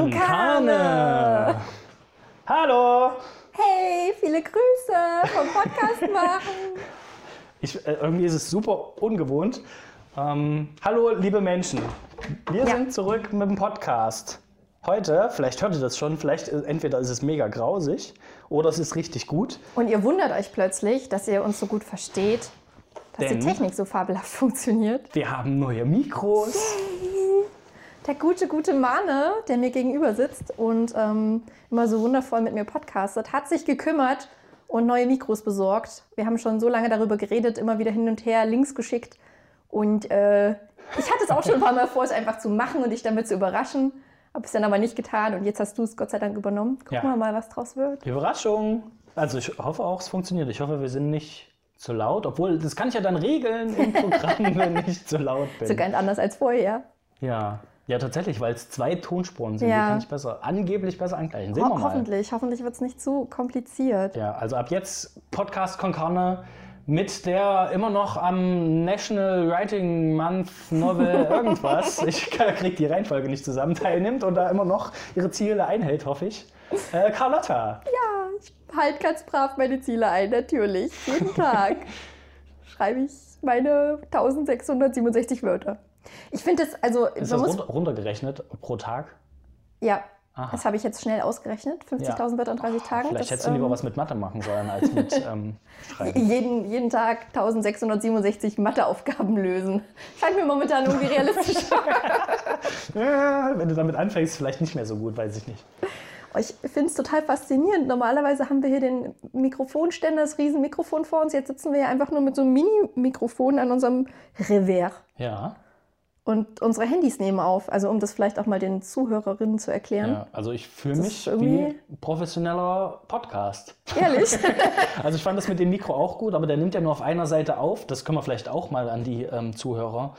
Con Carne. Hallo. Hey, viele Grüße vom Podcast machen. Ich, äh, irgendwie ist es super ungewohnt. Ähm, hallo, liebe Menschen. Wir Ja. sind zurück mit dem Podcast. Heute, vielleicht hört ihr das schon, vielleicht äh, entweder ist es mega grausig oder es ist richtig gut. Und ihr wundert euch plötzlich, dass ihr uns so gut versteht, dass Denn- die Technik so fabelhaft funktioniert. Wir haben neue Mikros. Der gute, gute Mane, der mir gegenüber sitzt und ähm, immer so wundervoll mit mir podcastet, hat sich gekümmert und neue Mikros besorgt. Wir haben schon so lange darüber geredet, immer wieder hin und her, Links geschickt. Und äh, ich hatte es auch schon ein paar Mal vor, es einfach zu machen und dich damit zu überraschen. Habe es dann aber nicht getan und jetzt hast du es Gott sei Dank übernommen. Gucken Ja. wir mal, was draus wird. Überraschung. Also ich hoffe auch, es funktioniert. Ich hoffe, wir sind nicht zu laut. Obwohl, das kann ich ja dann regeln im Programm, wenn ich zu laut bin. So ganz anders als vorher. Ja. Ja, tatsächlich, weil es zwei Tonspuren sind. Ja. Die kann ich besser, angeblich besser angleichen. Sehen Ho wir mal. hoffentlich, hoffentlich wird es nicht zu kompliziert. Ja, also ab jetzt Podcast Con Carne mit der immer noch am National Writing Month Novel irgendwas, ich krieg die Reihenfolge nicht zusammen, teilnimmt und da immer noch ihre Ziele einhält, hoffe ich. Äh, Carlotta. Ja, ich halte ganz brav meine Ziele ein, natürlich. Jeden Tag schreibe ich meine 1667 Wörter. Ich finde das, also, Ist das runter, runtergerechnet pro Tag? ja, Aha. das habe ich jetzt schnell ausgerechnet. 50.000 Wörter in 30 Tagen. Vielleicht das, hättest du lieber ähm, was mit Mathe machen sollen als mit ähm, Schreiben. jeden, jeden Tag 1667 Matheaufgaben lösen. Scheint mir momentan irgendwie realistisch. Ja, wenn du damit anfängst, vielleicht nicht mehr so gut, weiß ich nicht. Ich finde es total faszinierend. Normalerweise haben wir hier den Mikrofonständer, das Riesenmikrofon vor uns. Jetzt sitzen wir ja einfach nur mit so einem Mini-Mikrofon an unserem Revers. Ja, Und unsere Handys nehmen auf. Also um das vielleicht auch mal den Zuhörerinnen zu erklären. ja. also ich fühle mich irgendwie- wie professioneller Podcast. Ehrlich? Also ich fand das mit dem Mikro auch gut, aber der nimmt ja nur auf einer Seite auf. Das können wir vielleicht auch mal an die ähm, Zuhörer,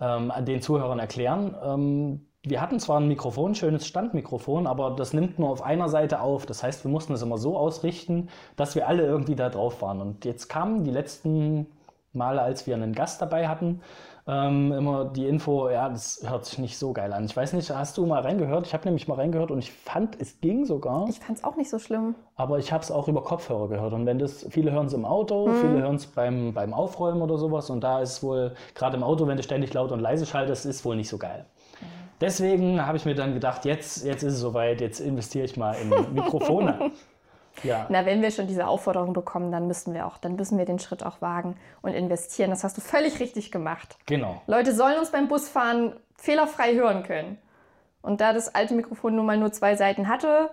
ähm, an den Zuhörern erklären. Ähm, wir hatten zwar ein Mikrofon, ein schönes Standmikrofon, aber das nimmt nur auf einer Seite auf. Das heißt, wir mussten es immer so ausrichten, dass wir alle irgendwie da drauf waren. Und jetzt kamen die letzten Male, als wir einen Gast dabei hatten, ähm, immer die Info, ja, das hört sich nicht so geil an. Ich weiß nicht, hast du mal reingehört? Ich habe nämlich mal reingehört und ich fand, es ging sogar. ich fand es auch nicht so schlimm. Aber ich habe es auch über Kopfhörer gehört. Und wenn das, viele hören es im Auto, viele hören es beim, beim Aufräumen oder sowas. Und da ist wohl, gerade im Auto, wenn du ständig laut und leise schaltest, ist wohl nicht so geil. Deswegen habe ich mir dann gedacht, jetzt, jetzt ist es soweit, jetzt investiere ich mal in Mikrofone. ja. Na, wenn wir schon diese Aufforderung bekommen, dann müssen wir auch, dann müssen wir den Schritt auch wagen und investieren. Das hast du völlig richtig gemacht. Genau. Leute sollen uns beim Busfahren fehlerfrei hören können. Und da das alte Mikrofon nun mal nur zwei Seiten hatte,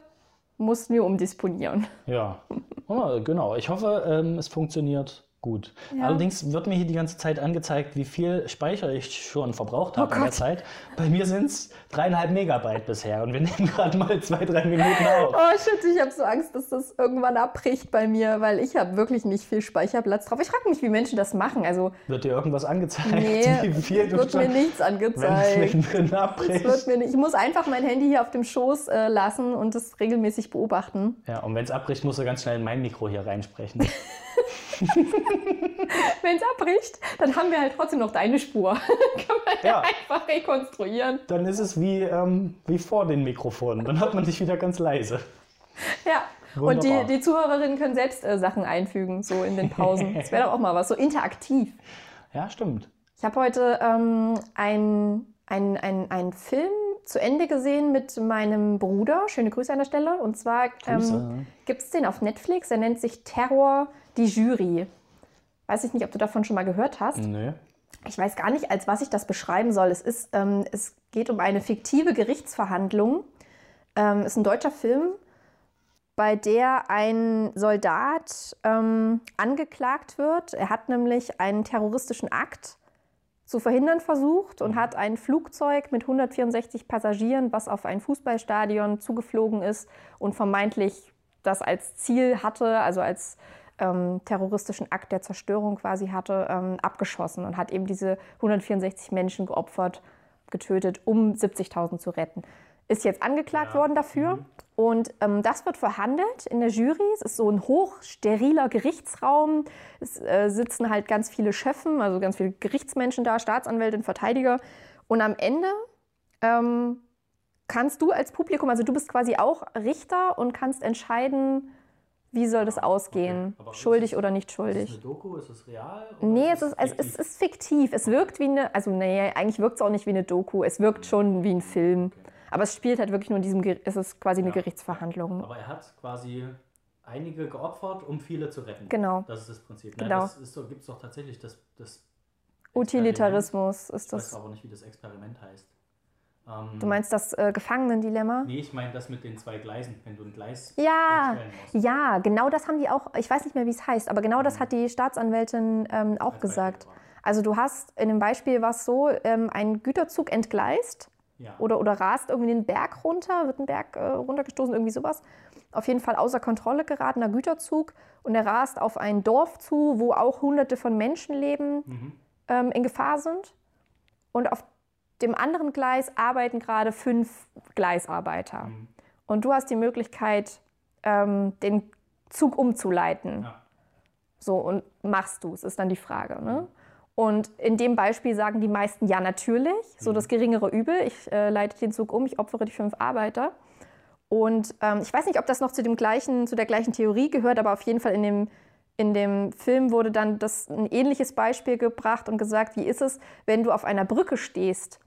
mussten wir umdisponieren. Ja. Oh, genau. Ich hoffe, ähm, es funktioniert gut. Ja. Allerdings wird mir hier die ganze Zeit angezeigt, wie viel Speicher ich schon verbraucht habe Oh in der. Zeit. Bei mir sind es dreieinhalb Megabyte bisher. Und wir nehmen gerade mal zwei, drei Minuten auf. Oh shit, ich habe so Angst, dass das irgendwann abbricht bei mir, weil ich habe wirklich nicht viel Speicherplatz drauf. Ich frage mich, wie Menschen das machen. Also, Wird dir irgendwas angezeigt? nee, wie viel wird mir nichts wenn angezeigt. mittendrin Es wird abbricht? mir nicht, ich muss einfach mein Handy hier auf dem Schoß äh, lassen und das regelmäßig beobachten. Ja, und wenn es abbricht, musst du ganz schnell in mein Mikro hier reinsprechen. Wenn es abbricht, dann haben wir halt trotzdem noch deine Spur. Kann man ja. Ja. einfach rekonstruieren. Dann ist es wie, ähm, wie vor den Mikrofonen. Dann hört man dich wieder ganz leise. Ja. Wunderbar. Und die, die Zuhörerinnen können selbst äh, Sachen einfügen, so in den Pausen. Das wäre doch auch mal was, so interaktiv. Ja, stimmt. Ich habe heute ähm, einen ein Film zu Ende gesehen mit meinem Bruder. Schöne Grüße an der Stelle. Und zwar ähm, gibt es den auf Netflix. Er nennt sich Terror, die Jury. Weiß ich nicht, ob du davon schon mal gehört hast. Nö. Ich weiß gar nicht, als was ich das beschreiben soll. Es, ist, ähm, es geht um eine fiktive Gerichtsverhandlung. Ähm, ist ein deutscher Film, bei der ein Soldat ähm, angeklagt wird. Er hat nämlich einen terroristischen Akt zu verhindern versucht und hat ein Flugzeug mit 164 Passagieren, was auf ein Fußballstadion zugeflogen ist und vermeintlich das als Ziel hatte, also als ähm, terroristischen Akt der Zerstörung quasi hatte, ähm, abgeschossen und hat eben diese 164 Menschen geopfert, getötet, um 70.000 zu retten. Ist jetzt angeklagt Ja. worden dafür. Und ähm, das wird verhandelt in der Jury. Es ist so ein hochsteriler Gerichtsraum. Es äh, sitzen halt ganz viele Schöffen, also ganz viele Gerichtsmenschen da, Staatsanwältin, Verteidiger. Und am Ende ähm, kannst du als Publikum, also du bist quasi auch Richter und kannst entscheiden, wie soll das ausgehen? Ist Schuldig oder nicht Ist es schuldig? eine Doku? Ist es real? Nee, es ist, es, fiktiv? es ist fiktiv. Es wirkt wie eine, also nee, eigentlich wirkt es auch nicht wie eine Doku. Es wirkt schon wie ein Film. Aber es spielt halt wirklich nur in diesem, es ist quasi eine Ja. Gerichtsverhandlung. Aber er hat quasi einige geopfert, um viele zu retten. Genau. Das ist das Prinzip. Ne? Genau. Das ist so, gibt es doch tatsächlich das, das Utilitarismus ist Experiment. Ich weiß das. aber nicht, wie das Experiment heißt. Ähm, Du meinst das äh, Gefangenendilemma? Nee, ich meine das mit den zwei Gleisen, wenn du ein Gleis Ja, ja, genau das haben die auch, ich weiß nicht mehr, wie es heißt, aber genau das hat die Staatsanwältin ähm, auch Als gesagt. Also du hast in dem Beispiel war es so, ähm, ein Güterzug entgleist Ja. oder, oder rast irgendwie den Berg runter, wird ein Berg äh, runtergestoßen, irgendwie sowas. Auf jeden Fall außer Kontrolle geratener Güterzug und er rast auf ein Dorf zu, wo auch hunderte von Menschenleben Mhm. ähm, in Gefahr sind. Und auf dem anderen Gleis arbeiten gerade fünf Gleisarbeiter. Mhm. Und du hast die Möglichkeit, ähm, den Zug umzuleiten. Ja. So, und machst du es, ist dann die Frage. Ne? Und in dem Beispiel sagen die meisten ja natürlich, so das geringere Übel. Ich äh, leite den Zug um, ich opfere die fünf Arbeiter. Und ähm, ich weiß nicht, ob das noch zu, dem gleichen, zu der gleichen Theorie gehört, aber auf jeden Fall in dem, in dem Film wurde dann das, ein ähnliches Beispiel gebracht und gesagt, wie ist es, wenn du auf einer Brücke stehst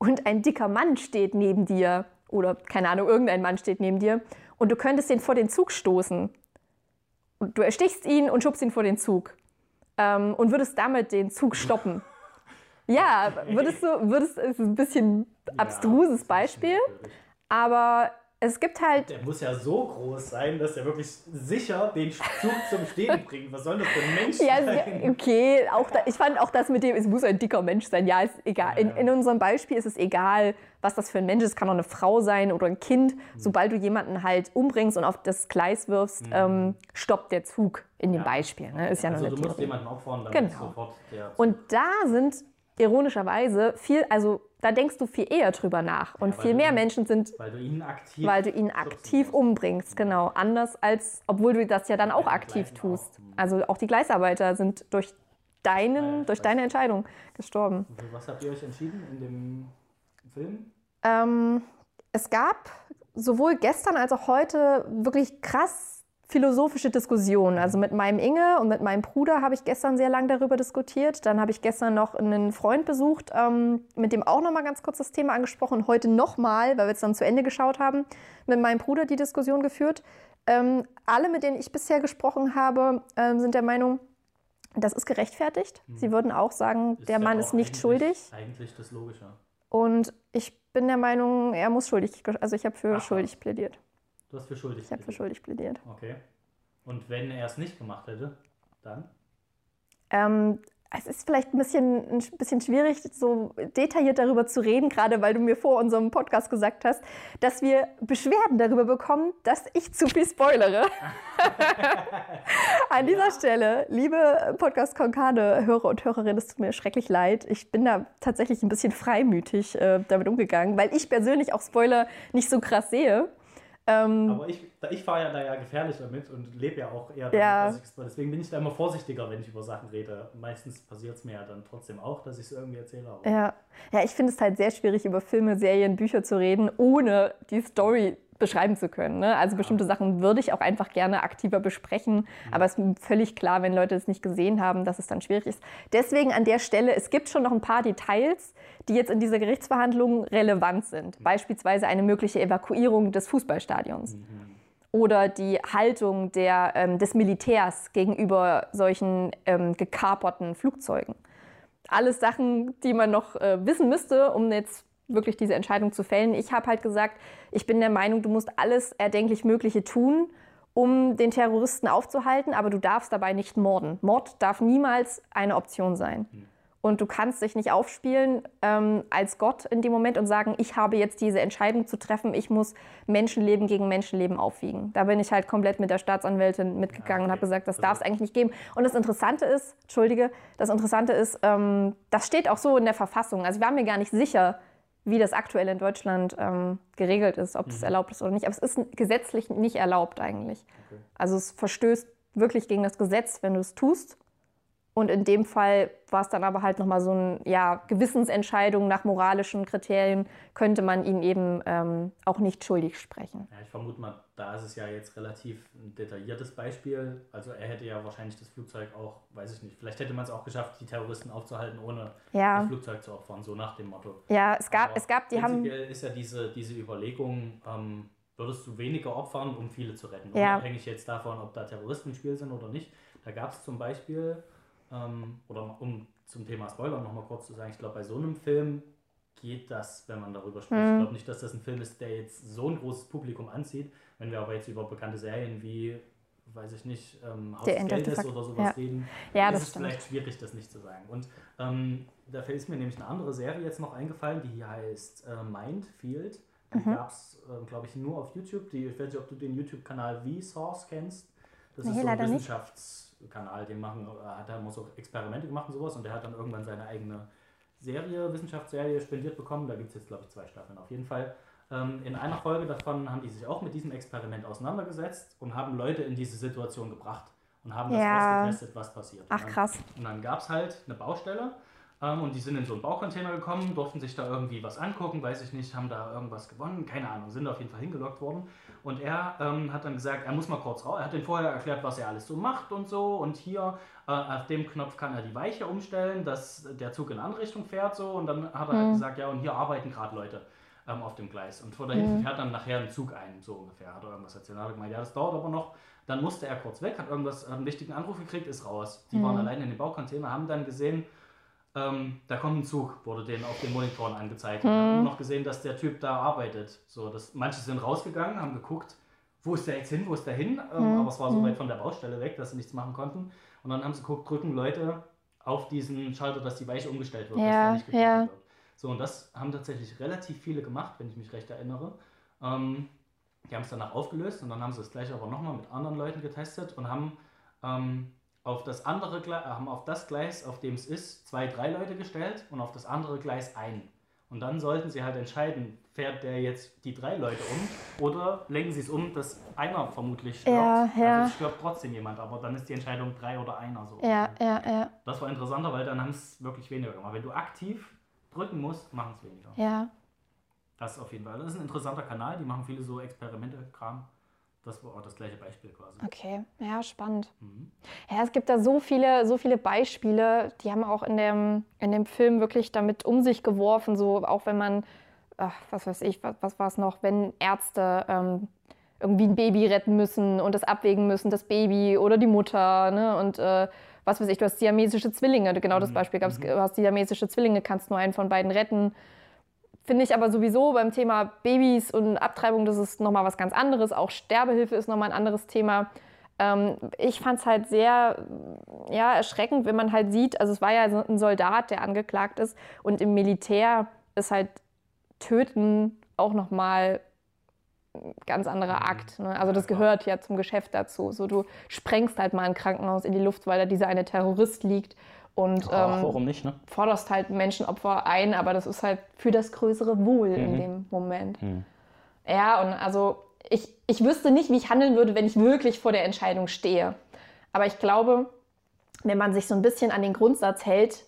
und ein dicker Mann steht neben dir oder keine Ahnung, irgendein Mann steht neben dir und du könntest den vor den Zug stoßen. Und du erstichst ihn und schubst ihn vor den Zug ähm, und würdest damit den Zug stoppen. Ja, würdest du, würdest, ist ein bisschen abstruses Beispiel, aber es gibt halt Der muss ja so groß sein, dass er wirklich sicher den Zug zum Stehen bringt. Was soll das für ein Mensch Ja, sein? okay, auch da, ich fand auch das mit dem, es muss ein dicker Mensch sein. Ja, ist egal. In, in unserem Beispiel ist es egal, was das für ein Mensch ist. Es kann auch eine Frau sein oder ein Kind. Mhm. Sobald du jemanden halt umbringst und auf das Gleis wirfst, ähm, stoppt der Zug in dem Ja. Beispiel. Ne? Ist ja also nur du musst Theorie. jemanden opfern, damit Genau. sofort der Und da sind ironischerweise viel, also da denkst du viel eher drüber nach. Und weil viel mehr ihn- Menschen sind weil du ihn aktiv weil du ihn aktiv umbringst, genau. Anders als, obwohl du das ja dann auch Ja, aktiv tust. auch. Also auch die Gleisarbeiter sind durch deinen, Ja, durch deine Entscheidung gestorben. Für was habt ihr euch entschieden in dem Film? Ähm, es gab sowohl gestern als auch heute wirklich krass philosophische Diskussionen. Also mit meinem Inge und mit meinem Bruder habe ich gestern sehr lange darüber diskutiert. Dann habe ich gestern noch einen Freund besucht, ähm, mit dem auch noch mal ganz kurz das Thema angesprochen. Heute nochmal, weil wir es dann zu Ende geschaut haben, mit meinem Bruder die Diskussion geführt. Ähm, alle, mit denen ich bisher gesprochen habe, ähm, sind der Meinung, das ist gerechtfertigt. Sie würden auch sagen, der ja Mann ist nicht eigentlich- schuldig. Eigentlich das Logische. Und ich bin der Meinung, er muss schuldig, also ich habe für Ach, schuldig plädiert. Du hast für schuldig. Ich habe für plädiert. schuldig plädiert. Okay. Und wenn er es nicht gemacht hätte, dann? Ähm, es ist vielleicht ein bisschen, ein bisschen schwierig, so detailliert darüber zu reden, gerade weil du mir vor unserem Podcast gesagt hast, dass wir Beschwerden darüber bekommen, dass ich zu viel spoilere. An dieser Stelle, liebe Podcast Konkade-Hörer und Hörerinnen, es tut mir schrecklich leid. Ich bin da tatsächlich ein bisschen freimütig äh, damit umgegangen, weil ich persönlich auch Spoiler nicht so krass sehe. Ähm, Aber ich, ich fahre ja da ja gefährlich damit und lebe ja auch eher damit, Ja. ich deswegen bin ich da immer vorsichtiger, wenn ich über Sachen rede. Meistens passiert es mir ja dann trotzdem auch, dass ich es irgendwie erzähle. Ja, ja ich finde es halt sehr schwierig, über Filme, Serien, Bücher zu reden, ohne die Story beschreiben zu können. Ne? Also bestimmte Sachen würde ich auch einfach gerne aktiver besprechen, aber es ist mir völlig klar, wenn Leute es nicht gesehen haben, dass es dann schwierig ist. Deswegen an der Stelle, es gibt schon noch ein paar Details, die jetzt in dieser Gerichtsverhandlung relevant sind. Beispielsweise eine mögliche Evakuierung des Fußballstadions oder die Haltung der, ähm, des Militärs gegenüber solchen ähm, gekaperten Flugzeugen. Alles Sachen, die man noch äh, wissen müsste, um jetzt wirklich diese Entscheidung zu fällen. Ich habe halt gesagt, ich bin der Meinung, du musst alles erdenklich Mögliche tun, um den Terroristen aufzuhalten, aber du darfst dabei nicht morden. Mord darf niemals eine Option sein. Und du kannst dich nicht aufspielen ähm, als Gott in dem Moment und sagen, ich habe jetzt diese Entscheidung zu treffen, ich muss Menschenleben gegen Menschenleben aufwiegen. Da bin ich halt komplett mit der Staatsanwältin mitgegangen und habe gesagt, das darf es eigentlich nicht geben. Und das Interessante ist, Entschuldige, das Interessante ist, ähm, das steht auch so in der Verfassung. Also ich war mir gar nicht sicher, wie das aktuell in Deutschland ähm, geregelt ist, ob das erlaubt ist oder nicht. Aber es ist gesetzlich nicht erlaubt eigentlich. Okay. Also es verstößt wirklich gegen das Gesetz, wenn du es tust. Und in dem Fall war es dann aber halt nochmal so eine ja, Gewissensentscheidung nach moralischen Kriterien, könnte man ihn eben ähm, auch nicht schuldig sprechen. Ja, ich vermute mal, da ist es ja jetzt relativ ein detailliertes Beispiel. Also er hätte ja wahrscheinlich das Flugzeug auch, weiß ich nicht, vielleicht hätte man es auch geschafft, die Terroristen aufzuhalten, ohne ja. das Flugzeug zu opfern, so nach dem Motto. Ja, es gab, es gab, die haben. ist ja diese, diese Überlegung, ähm, würdest du weniger opfern, um viele zu retten, ja. unabhängig jetzt davon, ob da Terroristen im Spiel sind oder nicht. Da gab es zum Beispiel ähm, oder um zum Thema Spoiler nochmal kurz zu sagen, ich glaube, bei so einem Film geht das, wenn man darüber spricht. Mhm. Ich glaube nicht, dass das ein Film ist, der jetzt so ein großes Publikum anzieht. Wenn wir aber jetzt über bekannte Serien wie, weiß ich nicht, ähm, Haus des Geldes oder sowas ja. reden, ja, ist es stimmt. vielleicht schwierig, das nicht zu sagen. Und ähm, dafür ist mir nämlich eine andere Serie jetzt noch eingefallen, die hier heißt äh, Mindfield. Die mhm. gab es, äh, glaube ich, nur auf YouTube. Die, ich weiß nicht, ob du den YouTube-Kanal V-Source kennst. Das nee, ist so ein Wissenschafts- Kanal, den machen, hat er immer so Experimente gemacht und sowas und der hat dann irgendwann seine eigene Serie, Wissenschaftsserie spendiert bekommen. Da gibt es jetzt, glaube ich, zwei Staffeln auf jeden Fall. Ähm, in einer Folge davon haben die sich auch mit diesem Experiment auseinandergesetzt und haben Leute in diese Situation gebracht und haben das ja. ausgetestet, was passiert. Ach krass. Und dann gab es halt eine Baustelle und die sind in so einen Baucontainer gekommen, durften sich da irgendwie was angucken, weiß ich nicht, haben da irgendwas gewonnen, keine Ahnung, sind auf jeden Fall hingelockt worden. Und er ähm, hat dann gesagt, er muss mal kurz raus. Er hat den vorher erklärt, was er alles so macht und so. Und hier äh, auf dem Knopf kann er die Weiche umstellen, dass der Zug in eine andere Richtung fährt. So. Und dann hat er mhm. gesagt, ja, und hier arbeiten gerade Leute ähm, auf dem Gleis. Und vor da hinten mhm. fährt dann nachher ein Zug ein, so ungefähr. Hat er irgendwas erzählt. Hat er gemeint, ja, das dauert aber noch. Dann musste er kurz weg, hat irgendwas, einen wichtigen Anruf gekriegt, ist raus. Die mhm. waren alleine in dem Baucontainer, haben dann gesehen, ähm, da kommt ein Zug, wurde denen auf den Monitoren angezeigt. Mhm. haben noch gesehen, dass der Typ da arbeitet. So, dass, manche sind rausgegangen, haben geguckt, wo ist der jetzt hin, wo ist der hin? Ähm, mhm. Aber es war so mhm. weit von der Baustelle weg, dass sie nichts machen konnten. Und dann haben sie geguckt, drücken Leute auf diesen Schalter, dass die Weiche umgestellt wird, ja, dass nicht ja. wird. So, und das haben tatsächlich relativ viele gemacht, wenn ich mich recht erinnere. Ähm, die haben es danach aufgelöst und dann haben sie das gleiche aber nochmal mit anderen Leuten getestet und haben ähm, auf das andere äh, haben auf das Gleis, auf dem es ist, zwei, drei Leute gestellt und auf das andere Gleis ein. Und dann sollten sie halt entscheiden, fährt der jetzt die drei Leute um oder lenken sie es um, dass einer vermutlich stirbt. Ja, ja. Also es stirbt trotzdem jemand, aber dann ist die Entscheidung drei oder einer so. Ja, ja, ja. Das war interessanter, weil dann haben es wirklich weniger gemacht. Wenn du aktiv drücken musst, machen es weniger. Ja. Das auf jeden Fall. Das ist ein interessanter Kanal, die machen viele so Experimente, Kram. Das war auch das gleiche Beispiel quasi. Okay, ja, spannend. Mhm. Ja, es gibt da so viele, so viele Beispiele, die haben auch in dem, in dem Film wirklich damit um sich geworfen, so auch wenn man, ach, was weiß ich, was, was war es noch, wenn Ärzte ähm, irgendwie ein Baby retten müssen und das abwägen müssen, das Baby oder die Mutter, ne? Und äh, was weiß ich, du hast siamesische Zwillinge, genau das mhm. Beispiel gab es, mhm. du hast siamesische Zwillinge, kannst nur einen von beiden retten. Finde ich aber sowieso beim Thema Babys und Abtreibung, das ist nochmal was ganz anderes. Auch Sterbehilfe ist nochmal ein anderes Thema. Ähm, ich fand es halt sehr ja, erschreckend, wenn man halt sieht, also es war ja ein Soldat, der angeklagt ist und im Militär ist halt Töten auch nochmal ein ganz anderer mhm. Akt. Ne? Also das gehört ja zum Geschäft dazu. So, du sprengst halt mal ein Krankenhaus in die Luft, weil da dieser eine Terrorist liegt und Ach, ähm, warum nicht, ne? forderst halt Menschenopfer ein, aber das ist halt für das größere Wohl mhm. in dem Moment. Mhm. Ja, und also ich, ich wüsste nicht, wie ich handeln würde, wenn ich wirklich vor der Entscheidung stehe. Aber ich glaube, wenn man sich so ein bisschen an den Grundsatz hält,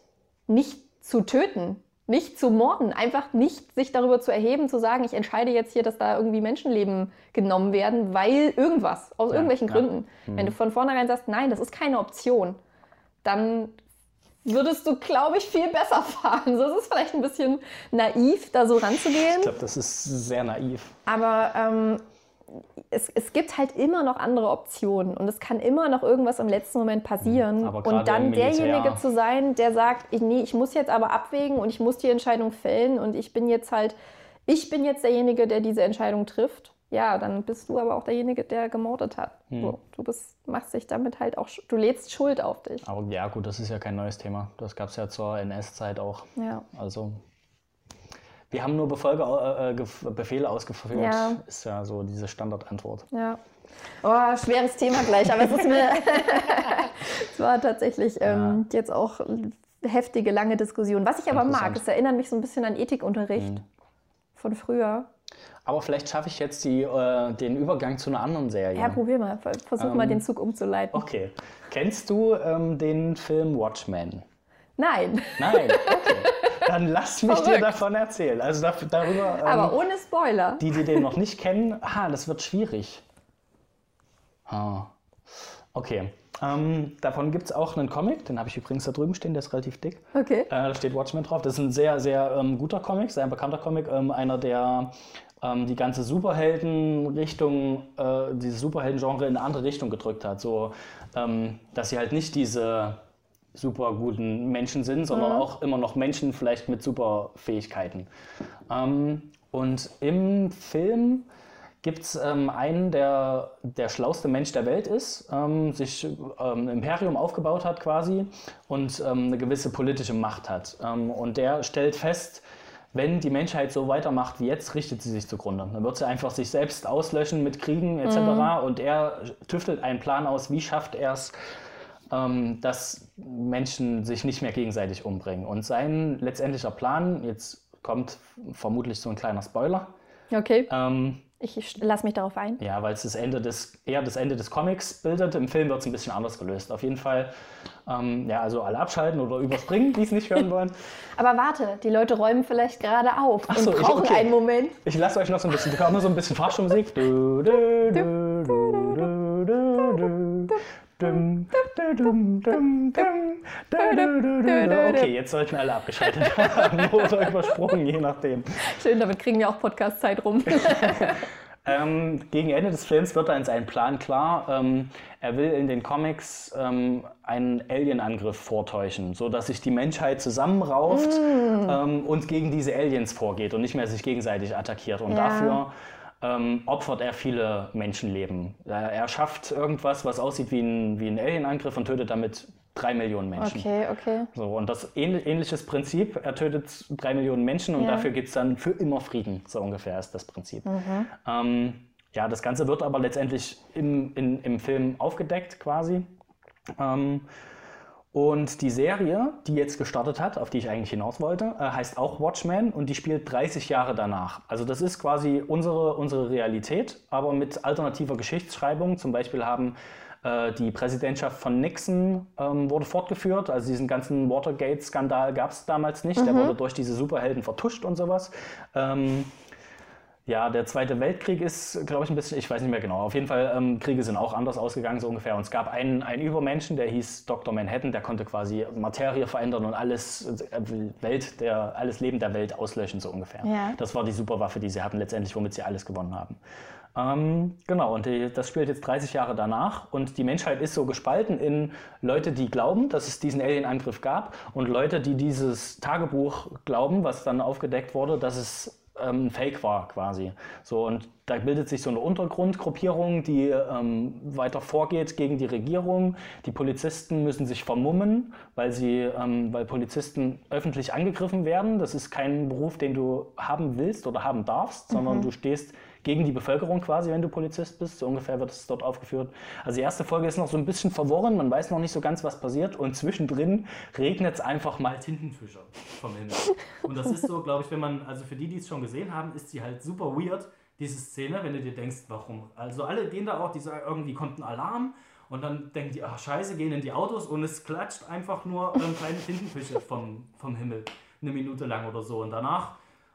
nicht zu töten, nicht zu morden, einfach nicht sich darüber zu erheben, zu sagen, ich entscheide jetzt hier, dass da irgendwie Menschenleben genommen werden, weil irgendwas, aus ja, irgendwelchen ja. Gründen. Mhm. Wenn du von vornherein sagst, nein, das ist keine Option, dann würdest du, glaube ich, viel besser fahren. So ist es vielleicht ein bisschen naiv, da so ranzugehen. Ich glaube, das ist sehr naiv. Aber ähm, es, es, gibt halt immer noch andere Optionen und es kann immer noch irgendwas im letzten Moment passieren. und dann derjenige zu sein, der sagt, ich, nee, ich muss jetzt aber abwägen und ich muss die Entscheidung fällen und ich bin jetzt halt, ich bin jetzt derjenige, der diese Entscheidung trifft ja, dann bist du aber auch derjenige, der gemordet hat. Hm. So, du bist, machst dich damit halt auch, du lädst Schuld auf dich. Aber ja, gut, das ist ja kein neues Thema. Das gab es ja zur NS-Zeit auch. Ja. Also, wir haben nur Befolge, äh, äh Befehle ausgeführt, ja. ist ja so diese Standardantwort. Ja. Oh, schweres Thema gleich, aber es ist mir. es war tatsächlich ähm, ja. jetzt auch heftige, lange Diskussion. Was ich aber mag, es erinnert mich so ein bisschen an Ethikunterricht hm. von früher. Aber vielleicht schaffe ich jetzt die, äh, den Übergang zu einer anderen Serie. Ja, probier mal. Versuch Ähm, mal den Zug umzuleiten. Okay. Kennst du ähm, den Film Watchmen? Nein, Nein. Okay. Dann lass mich dir Verrückt. davon erzählen. Also da, darüber. Ähm, aber ohne Spoiler. Die, die den noch nicht kennen, ah, das wird schwierig. Ah. Okay. Ähm, davon gibt es auch einen Comic, den habe ich übrigens da drüben stehen, der ist relativ dick. Okay. Äh, da steht Watchmen drauf. Das ist ein sehr, sehr ähm, guter Comic, sehr bekannter Comic. Ähm, einer, der ähm, die ganze Superhelden-Richtung, äh, dieses Superhelden-Genre in eine andere Richtung gedrückt hat. So, ähm, dass sie halt nicht diese super guten Menschen sind, sondern auch immer noch Menschen vielleicht mit Superfähigkeiten. Ähm, und im Film gibt es ähm, einen, der der schlauste Mensch der Welt ist, ähm, sich ähm, ein Imperium aufgebaut hat quasi und ähm, eine gewisse politische Macht hat. Ähm, und der stellt fest, wenn die Menschheit so weitermacht wie jetzt, richtet sie sich zugrunde. Dann wird sie einfach sich selbst auslöschen mit Kriegen etc. Und er tüftelt einen Plan aus, wie schafft er es, ähm, dass Menschen sich nicht mehr gegenseitig umbringen. Und sein letztendlicher Plan, jetzt kommt vermutlich so ein kleiner Spoiler, Okay. ähm, Ich lass mich darauf ein. ja, weil es das Ende des, eher das Ende des Comics bildet. Im Film wird es ein bisschen anders gelöst. Auf jeden Fall, ähm, ja, also alle abschalten oder überspringen, die es nicht hören wollen. Aber warte, die Leute räumen vielleicht gerade auf Ach so, und ich- brauchen okay. einen Moment. Ich lasse euch noch so ein bisschen, wir hören nur so ein bisschen Fahrstuhlmusik. Okay, jetzt sollten alle abgeschaltet haben oder übersprungen, je nachdem. Schön, damit kriegen wir auch Podcast-Zeit rum. Ähm, gegen Ende des Films wird dann sein Plan klar. Ähm, er will in den Comics ähm, einen Alien-Angriff vortäuschen, sodass sich die Menschheit zusammenrauft ähm, und gegen diese Aliens vorgeht und nicht mehr sich gegenseitig attackiert. Und Ja. dafür ähm, opfert er viele Menschenleben. Er, schafft irgendwas, was aussieht wie ein, wie ein Alien-Angriff und tötet damit drei Millionen Menschen. Okay, okay. So, und das ähnl ähnliches Prinzip, er tötet drei Millionen Menschen und Ja. dafür gibt es dann für immer Frieden, so ungefähr ist das Prinzip. Mhm. Ähm, ja, das Ganze wird aber letztendlich im, in, im Film aufgedeckt quasi. Ähm, und die Serie, die jetzt gestartet hat, auf die ich eigentlich hinaus wollte, äh, heißt auch Watchmen und die spielt 30 Jahre danach. Also das ist quasi unsere, unsere Realität, aber mit alternativer Geschichtsschreibung. Zum Beispiel haben äh, die Präsidentschaft von Nixon ähm, wurde fortgeführt. Also diesen ganzen Watergate-Skandal gab es damals nicht. Der wurde durch diese Superhelden vertuscht und sowas. Ähm, ja, der Zweite Weltkrieg ist, glaube ich, ein bisschen, ich weiß nicht mehr genau. Auf jeden Fall, ähm, Kriege sind auch anders ausgegangen, so ungefähr. Und es gab einen, einen Übermenschen, der hieß Dr. Manhattan, der konnte quasi Materie verändern und alles, äh, Welt der, alles Leben der Welt auslöschen, so ungefähr. Ja. Das war die Superwaffe, die sie hatten, letztendlich, womit sie alles gewonnen haben. Ähm, genau, und die, das spielt jetzt 30 Jahre danach und die Menschheit ist so gespalten in Leute, die glauben, dass es diesen Alien-Angriff gab und Leute, die dieses Tagebuch glauben, was dann aufgedeckt wurde, dass es ähm, ein Fake war quasi. So, und da bildet sich so eine Untergrundgruppierung, die ähm, weiter vorgeht gegen die Regierung. Die Polizisten müssen sich vermummen, weil, sie, ähm, weil Polizisten öffentlich angegriffen werden. Das ist kein Beruf, den du haben willst oder haben darfst, sondern du stehst gegen die Bevölkerung quasi, wenn du Polizist bist. So ungefähr wird es dort aufgeführt. Also die erste Folge ist noch so ein bisschen verworren, man weiß noch nicht so ganz, was passiert und zwischendrin regnet es einfach mal Tintenfische vom Himmel. Und das ist so, glaube ich, wenn man, also für die, die es schon gesehen haben, ist sie halt super weird, diese Szene, wenn du dir denkst, warum? Also alle gehen da auch, die sagen, irgendwie kommt ein Alarm und dann denken die, ach scheiße, gehen in die Autos und es klatscht einfach nur ähm, kleine Tintenfische vom, vom Himmel. Eine Minute lang oder so. Und danach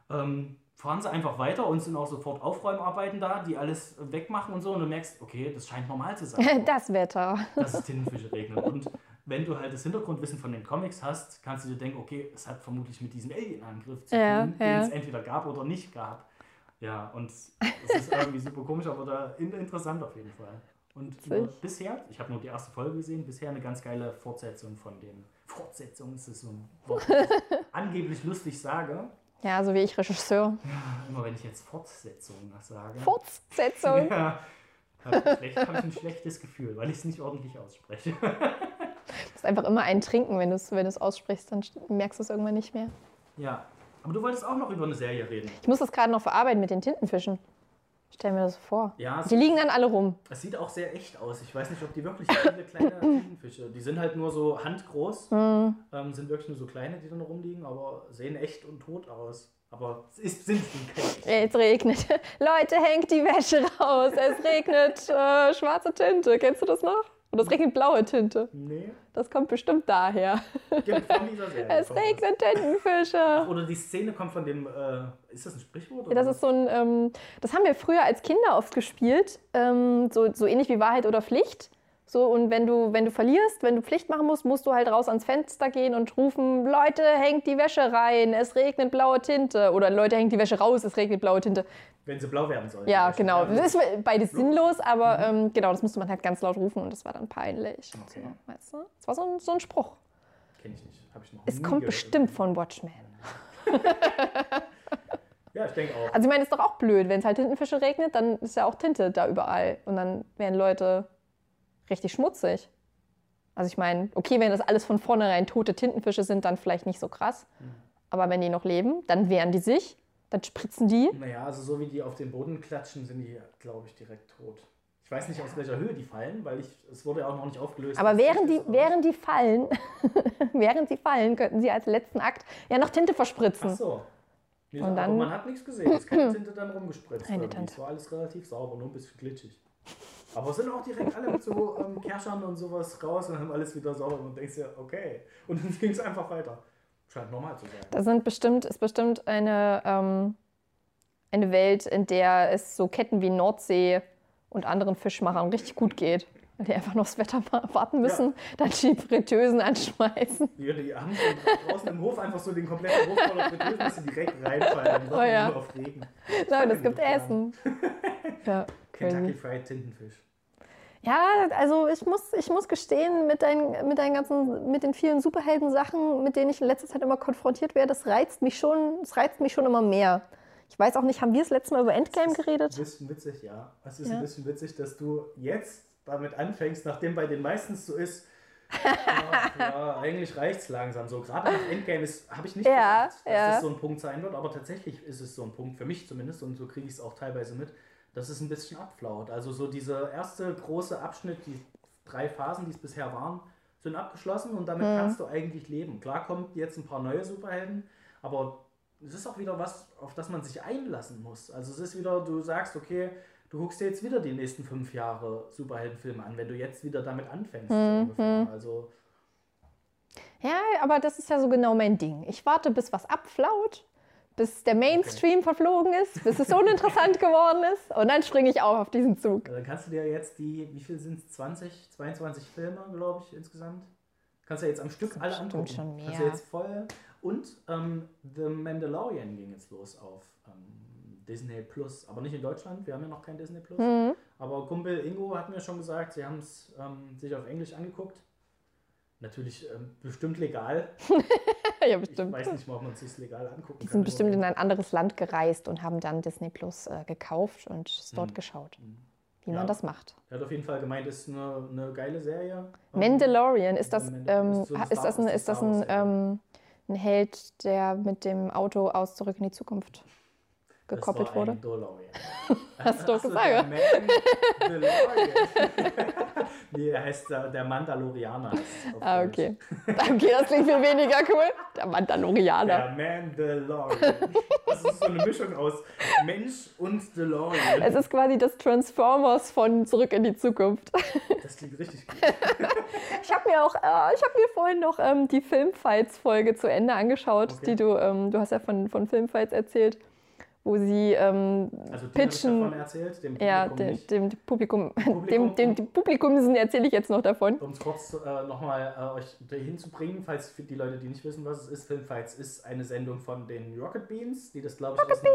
ähm, fahren sie einfach weiter und sind auch sofort Aufräumarbeiten da, die alles wegmachen und so. Und du merkst, okay, das scheint normal zu sein Das Wetter. dass es Tintenfische regnet. Und wenn du halt das Hintergrundwissen von den Comics hast, kannst du dir denken, okay, es hat vermutlich mit diesem Alien-Angriff zu Ja, tun, den ja. es entweder gab oder nicht gab. Ja, und es ist irgendwie super komisch, aber da in, interessant auf jeden Fall. Und bisher, ich habe nur die erste Folge gesehen, bisher eine ganz geile Fortsetzung von den Fortsetzung ist es so ein Wort, das ich angeblich lustig sage. Ja, so wie ich Regisseur. Immer wenn ich jetzt Fortsetzung sage. Fortsetzung. Ja, habe ich, ein schlechtes Gefühl, weil ich es nicht ordentlich ausspreche. Du musst einfach immer einen trinken, wenn du es wenn du's aussprichst, dann merkst du es irgendwann nicht mehr. Ja, aber du wolltest auch noch über eine Serie reden. Ich muss das gerade noch verarbeiten mit den Tintenfischen. Stell mir das vor. Ja, Die liegen dann alle rum. es sieht auch sehr echt aus. Ich weiß nicht, ob die wirklich viele kleine Tintenfische, die sind halt nur so handgroß, Mhm. ähm, sind wirklich nur so kleine, die dann rumliegen, aber sehen echt und tot aus. Aber es ist, sind keine. Es regnet. Leute, hängt die Wäsche raus. Es regnet äh, schwarze Tinte. Kennst du das noch? Und es regnet blaue Tinte. Nee, Das kommt bestimmt daher. von dieser Serie. Es regnet Tintenfische. Oder die Szene kommt von dem, äh, ist das ein Sprichwort? Ja, Oder? das ist so ein, ähm, das haben wir früher als Kinder oft gespielt, ähm, so, so ähnlich wie Wahrheit oder Pflicht. So, und wenn du, wenn du verlierst, wenn du Pflicht machen musst, musst du halt raus ans Fenster gehen und rufen, Leute, hängt die Wäsche rein, es regnet blaue Tinte. Oder Leute, hängt die Wäsche raus, es regnet blaue Tinte. Wenn sie blau werden soll. Ja, genau. Das ist beides sinnlos, aber Mhm. ähm, genau, das musste man halt ganz laut rufen und das war dann peinlich. Okay. So, weißt du? Das war so ein, so ein Spruch. Kenn ich nicht. Hab ich noch Es kommt gehört. bestimmt von Watchmen. Ja, ich denke auch. Also ich meine, ist doch auch blöd, wenn es halt Tintenfische regnet, dann ist ja auch Tinte da überall und dann werden Leute richtig schmutzig. Also ich meine, okay, wenn das alles von vornherein tote Tintenfische sind, dann vielleicht nicht so krass. Aber wenn die noch leben, dann wehren die sich, dann spritzen die. Naja, also so wie die auf den Boden klatschen, sind die, glaube ich, direkt tot. Ich weiß nicht, aus welcher Höhe die fallen, weil ich, es wurde ja auch noch nicht aufgelöst. Aber während die, ist, während die fallen, während sie fallen, könnten sie als letzten Akt ja noch Tinte verspritzen. Ach so. Nee, Und aber dann- man hat nichts gesehen. Es ist keine Tinte dann rumgespritzt. Keine irgendwie. Tinte. Es war alles relativ sauber, nur ein bisschen glitschig. Aber es sind auch direkt alle mit so ähm, Kerschern und sowas raus und haben alles wieder sauber und denkst dir, okay. Und dann ging es einfach weiter. Scheint normal zu sein. Das sind bestimmt, ist bestimmt eine, ähm, eine Welt, in der es so Ketten wie Nordsee und anderen Fischmachern richtig gut geht. Weil die einfach noch das Wetter wa- warten müssen, dann die Fritteusen anschmeißen. Die, die haben draußen im Hof einfach so den kompletten Hof voller Fritteuse, dass sie direkt reinfallen. Die Oh ja. nur auf Regen. Nein, es gibt Ja. Essen. Ja, Kentucky. Fried Tintenfisch. Ja, also ich muss, ich muss gestehen, mit, deinen, mit, deinen ganzen, mit den vielen Superhelden-Sachen, mit denen ich in letzter Zeit immer konfrontiert werde, das reizt mich schon, das reizt mich schon immer mehr. Ich weiß auch nicht, haben wir das letzte Mal über Endgame Ein geredet? bisschen witzig, ja. Es ist Ja. ein bisschen witzig, dass du jetzt damit anfängst, nachdem bei den meistens so ist, ja, ja, eigentlich reicht es langsam. So gerade nach Endgame ist, habe ich nicht Ja, gedacht, dass ja. das so ein Punkt sein wird, aber tatsächlich ist es so ein Punkt, für mich zumindest, und so kriege ich es auch teilweise mit, dass es ein bisschen abflaut. Also so dieser erste große Abschnitt, die drei Phasen, die es bisher waren, sind abgeschlossen und damit Mhm. kannst du eigentlich leben. Klar kommt jetzt ein paar neue Superhelden, aber es ist auch wieder was, auf das man sich einlassen muss. Also es ist wieder, du sagst, okay, du guckst dir jetzt wieder die nächsten fünf Jahre Superheldenfilme an, wenn du jetzt wieder damit anfängst. Mhm. Also Ja, aber das ist ja so genau mein Ding. Ich warte, bis was abflaut, bis der Mainstream verflogen ist, bis es uninteressant geworden ist und dann springe ich auch auf diesen Zug. dann kannst du dir jetzt die, wie viel sind es, 20, 22 Filme, glaube ich, insgesamt? Kannst du jetzt am Stück alle angucken. schon mehr. Kannst du jetzt voll. Und ähm, The Mandalorian ging jetzt los auf ähm, Disney Plus, aber nicht in Deutschland. Wir haben ja noch kein Disney Plus. Mhm. Aber Kumpel Ingo hat mir schon gesagt, sie haben es ähm, sich auf Englisch angeguckt. Natürlich ähm, bestimmt legal. ja, Ich bestimmt. weiß nicht mal, ob man es sich legal angucken Die kann. sind bestimmt in ein anderes Land gereist und haben dann Disney Plus äh, gekauft und es dort Mhm. geschaut, Mhm. wie Ja. man das macht. Er hat auf jeden Fall gemeint, ist eine, eine geile Serie. Ähm, Mandalorian, ist das, ähm, ist so ist das, ein, ist das ein, ähm, ein Held, der mit dem Auto aus Zurück in die Zukunft gekoppelt wurde? Ein DeLorean. Hast du doch gesagt. Der nee, er heißt der, der Mandalorianer. Ah, okay. Okay, das klingt viel weniger cool. Der Mandalorianer. Der Mandalorian. Das ist so eine Mischung aus Mensch und DeLorean. Es ist quasi das Transformers von Zurück in die Zukunft. Das klingt richtig gut. Ich habe mir auch, äh, ich habe mir vorhin noch ähm, die Filmfights-Folge zu Ende angeschaut, Okay. die du, ähm, du hast ja von, von Filmfights erzählt, wo sie ähm, Also, Pitchen- davon erzählt, dem ja, Publikum dem, nicht. dem Publikum, Publikum- dem, dem, dem Publikum erzähle ich jetzt noch davon. Um es kurz äh, nochmal äh, euch dahin zu bringen, falls für die Leute, die nicht wissen, was es ist, Filmfights ist eine Sendung von den Rocket Beans, die das, glaube ich, aus einem,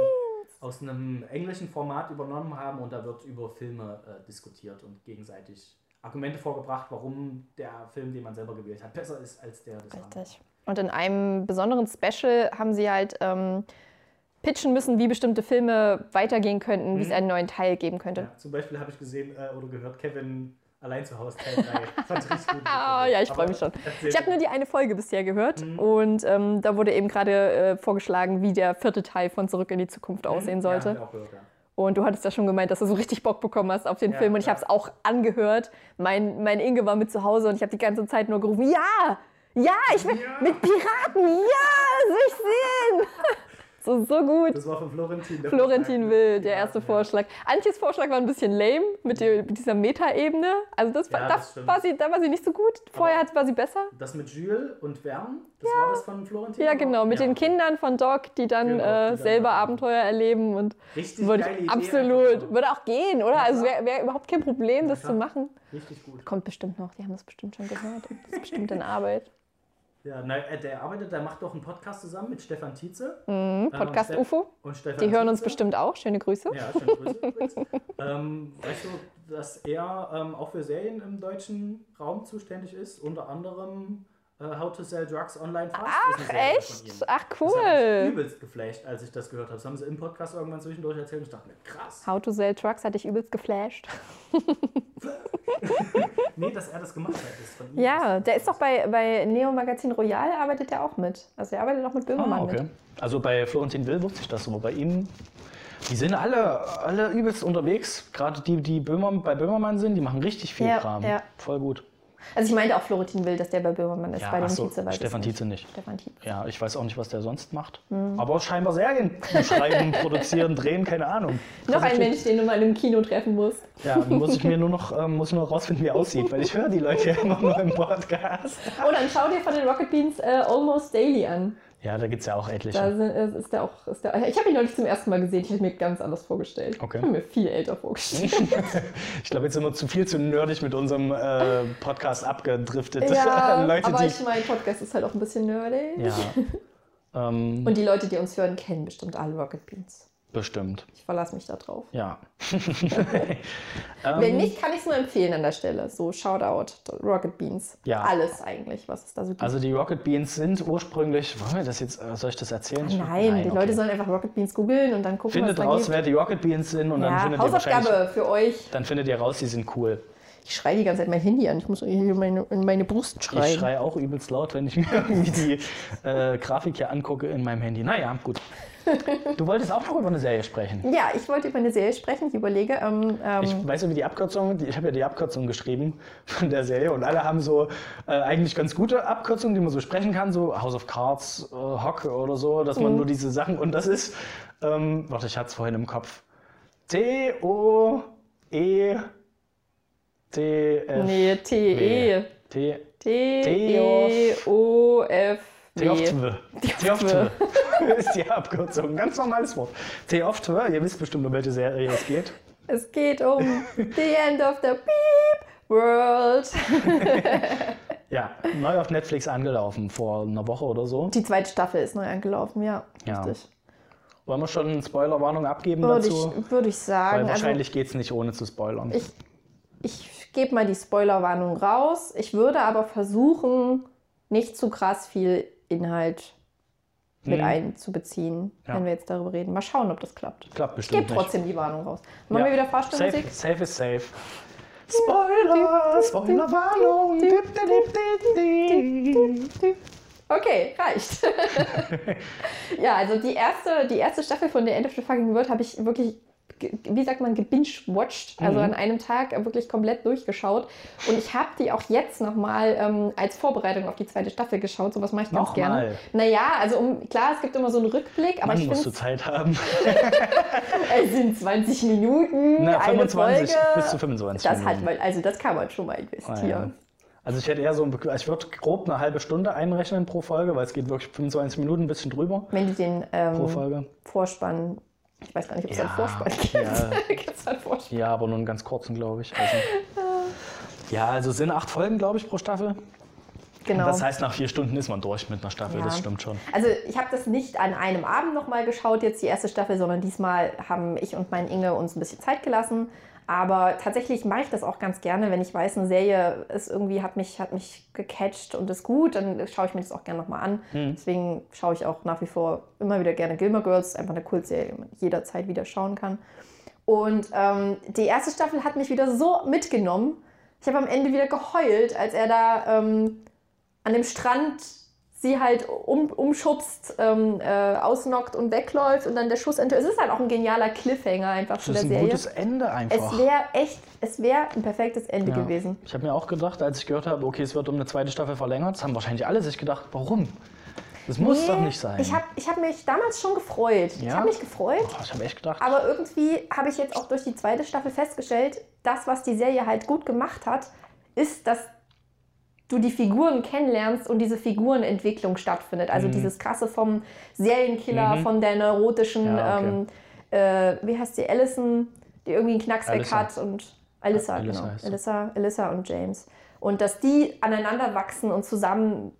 aus einem englischen Format übernommen haben und da wird über Filme äh, diskutiert und gegenseitig Argumente vorgebracht, warum der Film, den man selber gewählt hat, besser ist als der des anderen. Richtig. Und in einem besonderen Special haben sie halt ähm, pitchen müssen, wie bestimmte Filme weitergehen könnten, wie es Mhm. einen neuen Teil geben könnte. Ja, zum Beispiel habe ich gesehen äh, oder gehört, Kevin allein zu Hause Teil 3. Fand ich richtig gut. Ah, ja, ich Aber freu mich schon. Ich habe nur die eine Folge bisher gehört Mhm. und ähm, da wurde eben gerade äh, vorgeschlagen, wie der vierte Teil von Zurück in die Zukunft aussehen sollte. Ja, auch gehört, ja. Und du hattest ja schon gemeint, dass du so richtig Bock bekommen hast auf den Ja, Film und ich habe es auch angehört. Mein, mein Inge war mit zu Hause und ich habe die ganze Zeit nur gerufen, ja, ja, ich will Ja. mit Piraten, ja, das will ich sehen. So, so gut. Das war von Florentin. der Florentin. Will, der erste ja. Vorschlag. Antjes Vorschlag war ein bisschen lame mit, dieser Meta-Ebene. Also das, Ja, da, das stimmt. war sie, da war sie nicht so gut. Vorher hat, war sie besser. Das mit Jules und Vern, das war das von Florentin? Ja, genau. Mit den Kindern von Doc, die dann Genau, die äh, dann- selber Abenteuer erleben. Und Richtig würde geile Idee. absolut. Würde auch gehen, oder? Also wäre wär überhaupt kein Problem, das zu machen. Richtig gut. Kommt bestimmt noch. Die haben das bestimmt schon gehört. Das ist bestimmt in Arbeit. Ja, na, äh, der arbeitet, der macht doch einen Podcast zusammen mit Stefan Tietze. Mhm, Ähm, Podcast Steff- UFO. Und Stefan Die hören uns Tietze. bestimmt auch. Schöne Grüße. Ja, schöne Grüße ähm, weißt du, dass er ähm, auch für Serien im deutschen Raum zuständig ist? Unter anderem äh, How to Sell Drugs Online Fast. Ach, echt? Ach, Das hat mich cool. übelst geflasht, als ich das gehört habe. Das haben sie im Podcast irgendwann zwischendurch erzählt und ich dachte mir, krass. How to Sell Trucks hatte ich übelst geflasht. Nee, dass er das gemacht hat, ist von ihm. Ja, der ist doch bei, bei Neo Magazin Royal, arbeitet der auch mit. Also er arbeitet auch mit Böhmermann Ah, okay. mit. Also bei Florentin Will wusste ich das so. Bei ihm, die sind alle, alle übelst unterwegs. Gerade die, die Böhmer, bei Böhmermann sind, die machen richtig viel Ja, Kram. ja. Voll gut. Also ich meinte auch Florentin Will, dass der bei Böhmermann ist. Ja, bei dem so, Tietze Stefan. Tietze nicht. Stefan Tietze. Ja, ich weiß auch nicht, was der sonst macht. Mhm. Aber scheinbar Serien. Schreiben, produzieren, drehen, keine Ahnung. Noch ein Mensch, den du mal im Kino treffen musst. Ja, muss ich mir nur noch, ähm, muss nur noch rausfinden, wie er aussieht, weil ich höre die Leute ja immer nur im Podcast. Oh, dann schau dir von den Rocket Beans äh, Almost Daily an. Ja, da gibt es ja auch Da etliche. sind, äh, ist der auch, ist der, ich habe ihn neulich zum ersten Mal gesehen. Ich hätte mir ganz anders vorgestellt. Okay. Ich habe mir viel älter vorgestellt. Ich glaube, jetzt sind wir zu viel zu nerdig mit unserem äh, Podcast abgedriftet. ja, Leute, aber ich mein Podcast ist halt auch ein bisschen nerdy. ja. ähm, Und die Leute, die uns hören, kennen bestimmt alle Rocket Beans. Bestimmt. Ich verlasse mich da drauf. Ja. Wenn nicht, kann ich es nur empfehlen an der Stelle. So, Shoutout, Rocket Beans. Ja. Alles eigentlich, was es da so gibt. Also die Rocket Beans sind ursprünglich, wollen wir das jetzt, äh, soll ich das erzählen? Nein, die okay. Leute sollen einfach Rocket Beans googeln und dann gucken, Findet was da raus, gibt. wer die Rocket Beans sind und dann Ja, findet ihr wahrscheinlich, Hausaufgabe für euch. dann findet ihr raus, die sind cool. Ich schreie die ganze Zeit mein Handy an. Ich muss hier meine, in meine Brust Ich schreien. schreie auch übelst laut, wenn ich mir irgendwie die äh, Grafik hier angucke in meinem Handy. Naja, gut. Du wolltest auch noch über eine Serie sprechen. Ja, ich wollte über eine Serie sprechen. Ich überlege, ähm, ähm, Ich weiß wie die Abkürzung, ich habe ja die Abkürzung geschrieben von der Serie und alle haben so äh, eigentlich ganz gute Abkürzungen, die man so sprechen kann, so House of Cards, äh, Hock oder so, dass Mhm. man nur diese Sachen und das ist, ähm, warte, ich hatte es vorhin im Kopf. T-O-E T-F nee, T-E. T T-E-O-F. T-Oft-W. T-Oft-W. ist die Abkürzung. Ganz normales Wort. T-Oft-W, ihr wisst bestimmt, um welche Serie es geht. Es geht um The End of the Beep World. Ja, neu auf Netflix angelaufen, vor einer Woche oder so. Die zweite Staffel ist neu angelaufen, ja. Ja. Richtig. Wollen wir schon eine Spoilerwarnung abgeben Würde dazu? ich, würde ich sagen. Weil Also, wahrscheinlich geht es nicht ohne zu spoilern. ich, ich gebe mal die Spoilerwarnung raus. Ich würde aber versuchen, nicht zu krass viel Inhalt mit Hm. einzubeziehen, Ja. wenn wir jetzt darüber reden. Mal schauen, ob das klappt. Klappt Ich bestimmt gebe trotzdem die Warnung raus. Machen Ja. wir wieder. Fahrstuhlmusik? Safe, safe ist safe. Spoiler! Spoilerwarnung! Okay, reicht. ja, also die erste, die erste Staffel von The End of the Fucking World habe ich wirklich, wie sagt man, gebinged-watched, also Mhm. an einem Tag wirklich komplett durchgeschaut. Und ich habe die auch jetzt nochmal ähm, als Vorbereitung auf die zweite Staffel geschaut. Sowas mache ich ganz Nochmal? gerne. Naja, also um, klar, es gibt immer so einen Rückblick, aber Mann, ich musst du Zeit haben. es sind 20 Minuten, Na, eine 25, Folge. bis zu 25 Das hat Minuten. man, also das kann man schon mal investieren. ja. Also ich hätte eher so, ein, ich würde grob eine halbe Stunde einrechnen pro Folge, weil es geht wirklich 25 Minuten, ein bisschen drüber Wenn du den ähm. Vorspann, ich weiß gar nicht, ob es Ja, einen Vorspann gibt. ja. Gibt es einen Vorspann? Ja, aber nur einen ganz kurzen, glaube ich. Also, ja, also es sind acht Folgen, glaube ich, pro Staffel. Genau. Das heißt, nach vier Stunden ist man durch mit einer Staffel, Ja. das stimmt schon. Also ich habe das nicht an einem Abend nochmal geschaut, jetzt die erste Staffel, sondern diesmal haben ich und mein Inge uns ein bisschen Zeit gelassen. Aber tatsächlich mache ich das auch ganz gerne, wenn ich weiß, eine Serie ist irgendwie, hat mich, hat mich gecatcht und ist gut, dann schaue ich mir das auch gerne nochmal an. Hm. Deswegen schaue ich auch nach wie vor immer wieder gerne Gilmore Girls, einfach eine Kultserie, die man jederzeit wieder schauen kann. Und ähm, die erste Staffel hat mich wieder so mitgenommen. Ich habe am Ende wieder geheult, als er da ähm, an dem Strand sie halt um, umschubst, ähm, äh, ausnockt und wegläuft und dann der Schuss enthüllt. Es ist halt auch ein genialer Cliffhanger einfach Das von ist der ein Serie. gutes Ende einfach. Es wäre echt, es wäre ein perfektes Ende Ja. gewesen. Ich habe mir auch gedacht, als ich gehört habe, okay, es wird um eine zweite Staffel verlängert, das haben wahrscheinlich alle sich gedacht, warum? Das muss Nee, doch nicht sein. Ich habe ich hab mich damals schon gefreut. Ich Ja? habe mich gefreut. Boah, ich habe echt gedacht. Aber irgendwie habe ich jetzt auch durch die zweite Staffel festgestellt, das, was die Serie halt gut gemacht hat, ist, dass du die Figuren kennenlernst und diese Figurenentwicklung stattfindet. Also dieses krasse vom Serienkiller, Mhm. von der neurotischen, Ja, okay. ähm, äh, wie heißt sie, Allison, die irgendwie einen Knacks weg hat und Alyssa, Alyssa genau. Alyssa, Alyssa und James. Und dass die aneinander wachsen und zusammen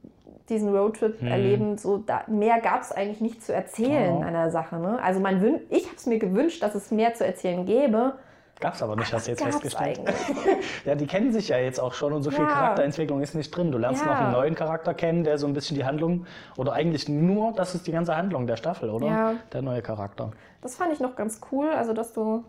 diesen Roadtrip Mhm. erleben, so da, mehr gab es eigentlich nicht zu erzählen Ja. an der Sache. Ne? Also man ich habe es mir gewünscht, dass es mehr zu erzählen gäbe. Gab's aber nicht, hast du jetzt festgestellt. Ja, die kennen sich ja jetzt auch schon und so viel Ja. Charakterentwicklung ist nicht drin. Du lernst Ja. noch einen neuen Charakter kennen, der so ein bisschen die Handlung, oder eigentlich nur, das ist die ganze Handlung der Staffel, oder? Ja. Der neue Charakter. Das fand ich noch ganz cool, also dass du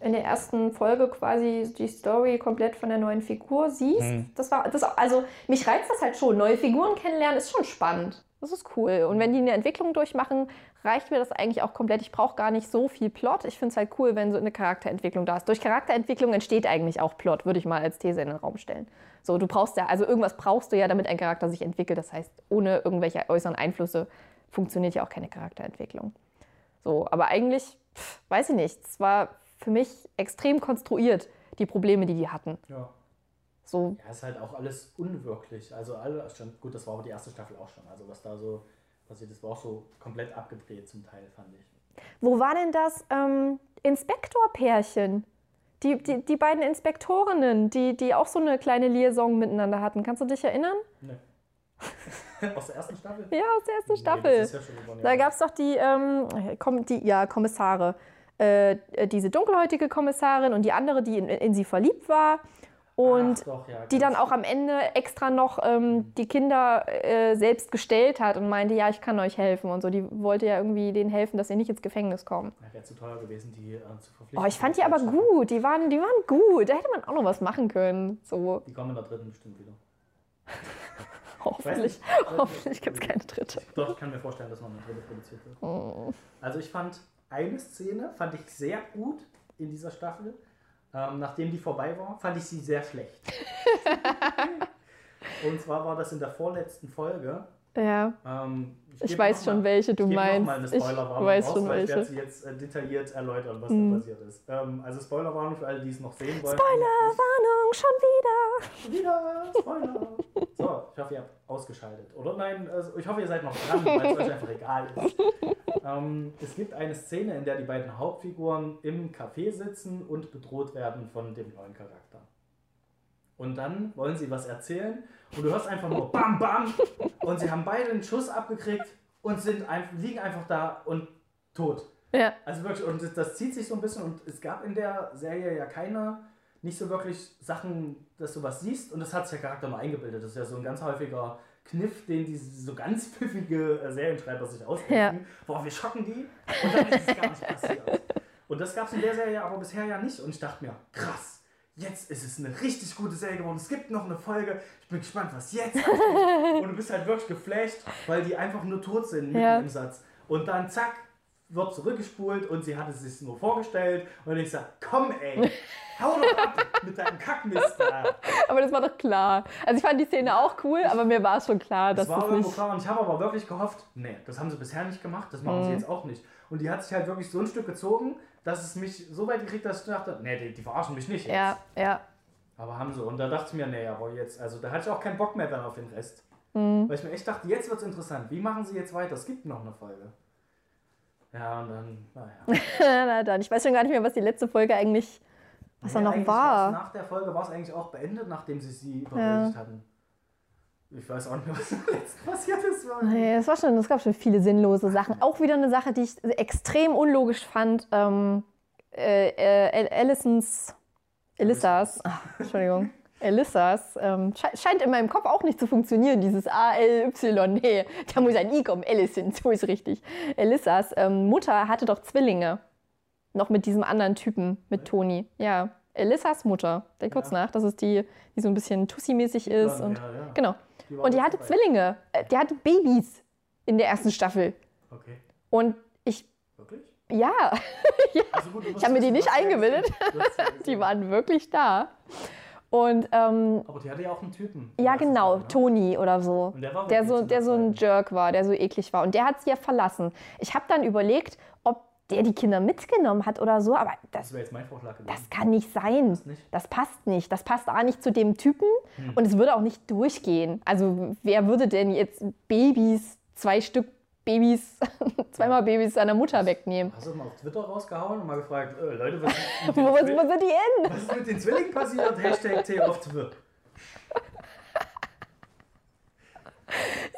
in der ersten Folge quasi die Story komplett von der neuen Figur siehst. Hm. Das war, das, also mich reizt das halt schon. Neue Figuren kennenlernen ist schon spannend. Das ist cool. Und wenn die eine Entwicklung durchmachen, reicht mir das eigentlich auch komplett. Ich brauche gar nicht so viel Plot. Ich finde es halt cool, wenn so eine Charakterentwicklung da ist. Durch Charakterentwicklung entsteht eigentlich auch Plot, würde ich mal als These in den Raum stellen. So, du brauchst ja, also irgendwas brauchst du ja, damit ein Charakter sich entwickelt. Das heißt, ohne irgendwelche äußeren Einflüsse funktioniert ja auch keine Charakterentwicklung. So, aber eigentlich, pff, weiß ich nicht, es war für mich extrem konstruiert, die Probleme, die die hatten. Ja. So, Ja, ist halt auch alles unwirklich. Also alle, schon, gut, das war aber die erste Staffel auch schon. Also was da so passiert ist, war auch so komplett abgedreht zum Teil, fand ich. wo war denn das ähm, Inspektorpärchen? Die, die, die beiden Inspektorinnen, die, die auch so eine kleine Liaison miteinander hatten. Kannst du dich erinnern? Nee. Aus der ersten Staffel? Ja, aus der ersten Nee, Staffel. das ist ja schon ein Da gab es doch die, ähm, komm, die ja, Kommissare. Äh, diese dunkelhäutige Kommissarin und die andere, die in, in sie verliebt war. Und Ach, doch, ja, die dann auch am Ende extra noch ähm, die Kinder äh, selbst gestellt hat und meinte, ja, ich kann euch helfen und so. Die wollte ja irgendwie denen helfen, dass sie nicht ins Gefängnis kommen. Ja, Wäre zu teuer gewesen, die äh, zu verpflichten. Oh, ich fand die aber gut. Die waren, die waren gut. Da hätte man auch noch was machen können. So, Die kommen in der dritten bestimmt wieder. hoffentlich, hoffentlich gibt es keine dritte. Doch, ich kann mir vorstellen, dass noch eine dritte produziert wird. Oh. Also ich fand eine Szene, fand ich sehr gut in dieser Staffel. Ähm, nachdem die vorbei war, fand ich sie sehr schlecht. Und zwar war das in der vorletzten Folge. Ja, Ähm, ich geb weiß mal- schon, welche du ich meinst. mal eine Ich Spoilerwarnung weiß raus, schon, weil Ich werde welche. sie jetzt äh, detailliert erläutern, was Mhm. da passiert ist. Ähm, also Spoilerwarnung für alle, die es noch sehen wollen. Spoilerwarnung, schon wieder. Wieder, Spoiler. So, ich hoffe, ihr habt ausgeschaltet. Oder nein, also ich hoffe, ihr seid noch dran, weil es euch einfach egal ist. Ähm, es gibt eine Szene, in der die beiden Hauptfiguren im Café sitzen und bedroht werden von dem neuen Charakter. Und dann wollen sie was erzählen und du hörst einfach nur Bam Bam und sie haben beide einen Schuss abgekriegt und sind einfach, liegen einfach da und tot. Ja, Also wirklich, und das, das zieht sich so ein bisschen und es gab in der Serie ja keine, nicht so wirklich Sachen, dass du was siehst und das hat sich der Charakter nur eingebildet. Das ist ja so ein ganz häufiger Kniff, den diese so ganz pfiffige äh, Serienschreiber sich ausdenken. Ja. Boah, wir schocken die und dann ist es gar nicht passiert. Und das gab es in der Serie aber bisher ja nicht und ich dachte mir, krass. Jetzt ist es eine richtig gute Serie geworden. Es gibt noch eine Folge. Ich bin gespannt, was jetzt kommt. Und du bist halt wirklich geflasht, weil die einfach nur tot sind mitten Ja. im Satz. Und dann zack, wird zurückgespult und sie hat es sich nur vorgestellt. Und ich sag, komm ey, hau doch ab mit deinem Kackmist da. aber das war doch klar. Also ich fand die Szene auch cool, aber mir war schon klar, Das dass war das irgendwo nicht... klar und ich habe aber wirklich gehofft, nee, das haben sie bisher nicht gemacht, das machen Mhm. sie jetzt auch nicht. Und die hat sich halt wirklich so ein Stück gezogen, dass es mich so weit gekriegt, dass ich dachte, nee, die, die verarschen mich nicht jetzt. Ja, ja. Aber haben sie. Und da dachte ich mir, nee, aber jetzt, also da hatte ich auch keinen Bock mehr dann auf den Rest. Mhm. Weil ich mir echt dachte, jetzt wird es interessant. Wie machen sie jetzt weiter? Es gibt noch eine Folge. Ja, und dann, naja. Na dann, ich weiß schon gar nicht mehr, was die letzte Folge eigentlich, was da Nee, noch war. Nach der Folge war es eigentlich auch beendet, nachdem sie sie überwältigt hatten. Ich weiß auch nicht mehr, was letzten passiert ist. Nee, es, war schon, es gab schon viele sinnlose Sachen. Auch wieder eine Sache, die ich extrem unlogisch fand. Ähm, äh, äh, Allisons, Elissas, ach, Entschuldigung, Elissas, ähm, sche scheint in meinem Kopf auch nicht zu funktionieren, dieses A-L-Y. Nee, da muss ein I kommen, Allison, so ist richtig. Elissas ähm, Mutter hatte doch Zwillinge. Noch mit diesem anderen Typen, mit Toni. Ja, Elissas Mutter. Denk kurz Ja. nach, das ist die, die so ein bisschen Tussi-mäßig ist. Ja, Und, ja, ja. Genau. Die Und die hatte dabei. Zwillinge. Äh, Die hatte Babys in der ersten Staffel. Okay. Und ich, Wirklich? ja, Also gut, Ich hab mir die nicht eingebildet. ja die waren wirklich da. Und ähm, Aber die hatte ja auch einen Typen. ja, genau, schon, ne? Toni oder so. Und der war Der so, der so ein. Jerk war, der so eklig war. Und der hat sie ja verlassen. Ich habe dann überlegt, ob der die Kinder mitgenommen hat oder so, aber das, Das wäre jetzt mein Vorschlag gewesen. das kann nicht sein. nicht? Das passt nicht. Das passt A nicht zu dem Typen Hm. und es würde auch nicht durchgehen. Also wer würde denn jetzt Babys, zwei Stück Babys, zweimal Babys seiner Mutter wegnehmen? Hast du mal auf Twitter rausgehauen und mal gefragt, äh, Leute, was, ist Wo, mit wo den sind die hin? was ist mit den Zwillingen passiert? Hashtag T auf Twitter.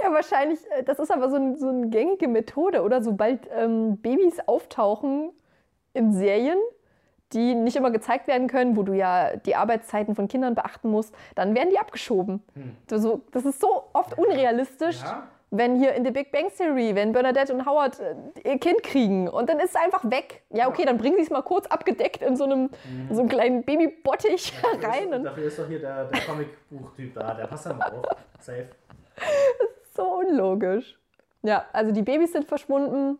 Ja, wahrscheinlich, äh, das ist aber so, ein, so eine gängige Methode, oder? Sobald ähm, Babys auftauchen in Serien, die nicht immer gezeigt werden können, wo du ja die Arbeitszeiten von Kindern beachten musst, dann werden die abgeschoben. Also, das ist so oft unrealistisch, Hm. Ja. Wenn hier in The Big Bang Theory, wenn Bernadette und Howard äh, ihr Kind kriegen und dann ist es einfach weg. Ja, okay, dann bringen sie es mal kurz abgedeckt in so einem, in so einem kleinen Babybottich Dafür rein. ist, dafür ist doch hier der, der Comicbuchtyp da, der passt da mal auf. Safe. So unlogisch. Ja, also die Babys sind verschwunden.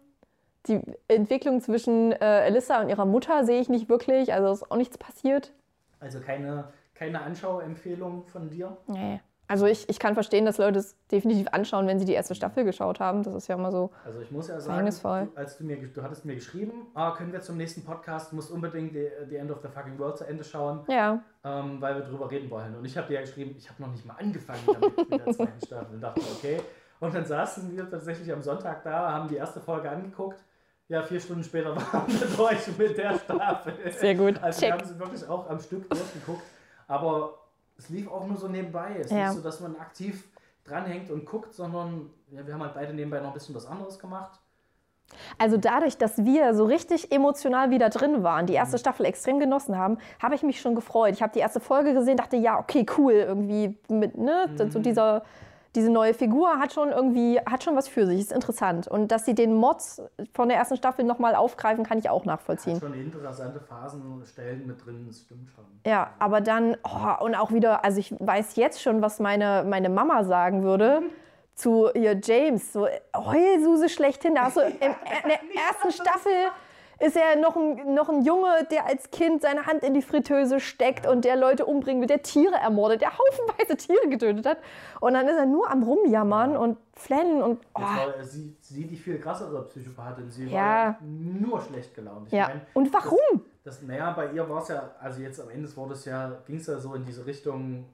Die Entwicklung zwischen äh, Alyssa und ihrer Mutter sehe ich nicht wirklich. Also ist auch nichts passiert. Also keine, keine Anschauempfehlung von dir? Nee. Also ich, ich kann verstehen, dass Leute es definitiv anschauen, wenn sie die erste Staffel geschaut haben. Das ist ja immer so. Also ich muss ja sagen, du, als du mir, du hattest mir geschrieben, ah, können wir zum nächsten Podcast, musst unbedingt die, die End of the Fucking World zu Ende schauen, Ja. ähm, weil wir drüber reden wollen. Und ich habe dir ja geschrieben, ich habe noch nicht mal angefangen damit mit der zweiten Staffel. Und dachte, okay. Und dann saßen wir tatsächlich am Sonntag da, haben die erste Folge angeguckt. Ja, vier Stunden später waren wir durch mit der Staffel. Sehr gut. Also Check. wir haben sie wirklich auch am Stück durchgeguckt. Aber es lief auch nur so nebenbei. Es ist Ja. nicht so, dass man aktiv dranhängt und guckt, sondern ja, wir haben halt beide nebenbei noch ein bisschen was anderes gemacht. Also dadurch, dass wir so richtig emotional wieder drin waren, die Mhm. erste Staffel extrem genossen haben, habe ich mich schon gefreut. Ich habe die erste Folge gesehen, dachte, ja, okay, cool, irgendwie mit, ne, Mhm. so dieser, diese neue Figur hat schon irgendwie, hat schon was für sich, ist interessant. Und dass sie den Mods von der ersten Staffel nochmal aufgreifen, kann ich auch nachvollziehen. Hat schon interessante Phasenstellen mit drin, das stimmt schon. Ja, aber dann, oh, und auch wieder, also ich weiß jetzt schon, was meine, meine Mama sagen würde zu ihr James, so Heulsuse schlechthin. Da hast du in, in der ersten Staffel ist er noch ein, noch ein Junge, der als Kind seine Hand in die Fritteuse steckt und der Leute umbringen will, der Tiere ermordet, der haufenweise Tiere getötet hat. Und dann ist er nur am Rumjammern und flennen und oh, war sie, sie die viel krassere Psychopathin. Sie Ja. war nur schlecht gelaunt. Ich ja. mein, Und warum? Das, naja, bei ihr war es ja, also jetzt am Ende wurde es ja, ging es ja so in diese Richtung,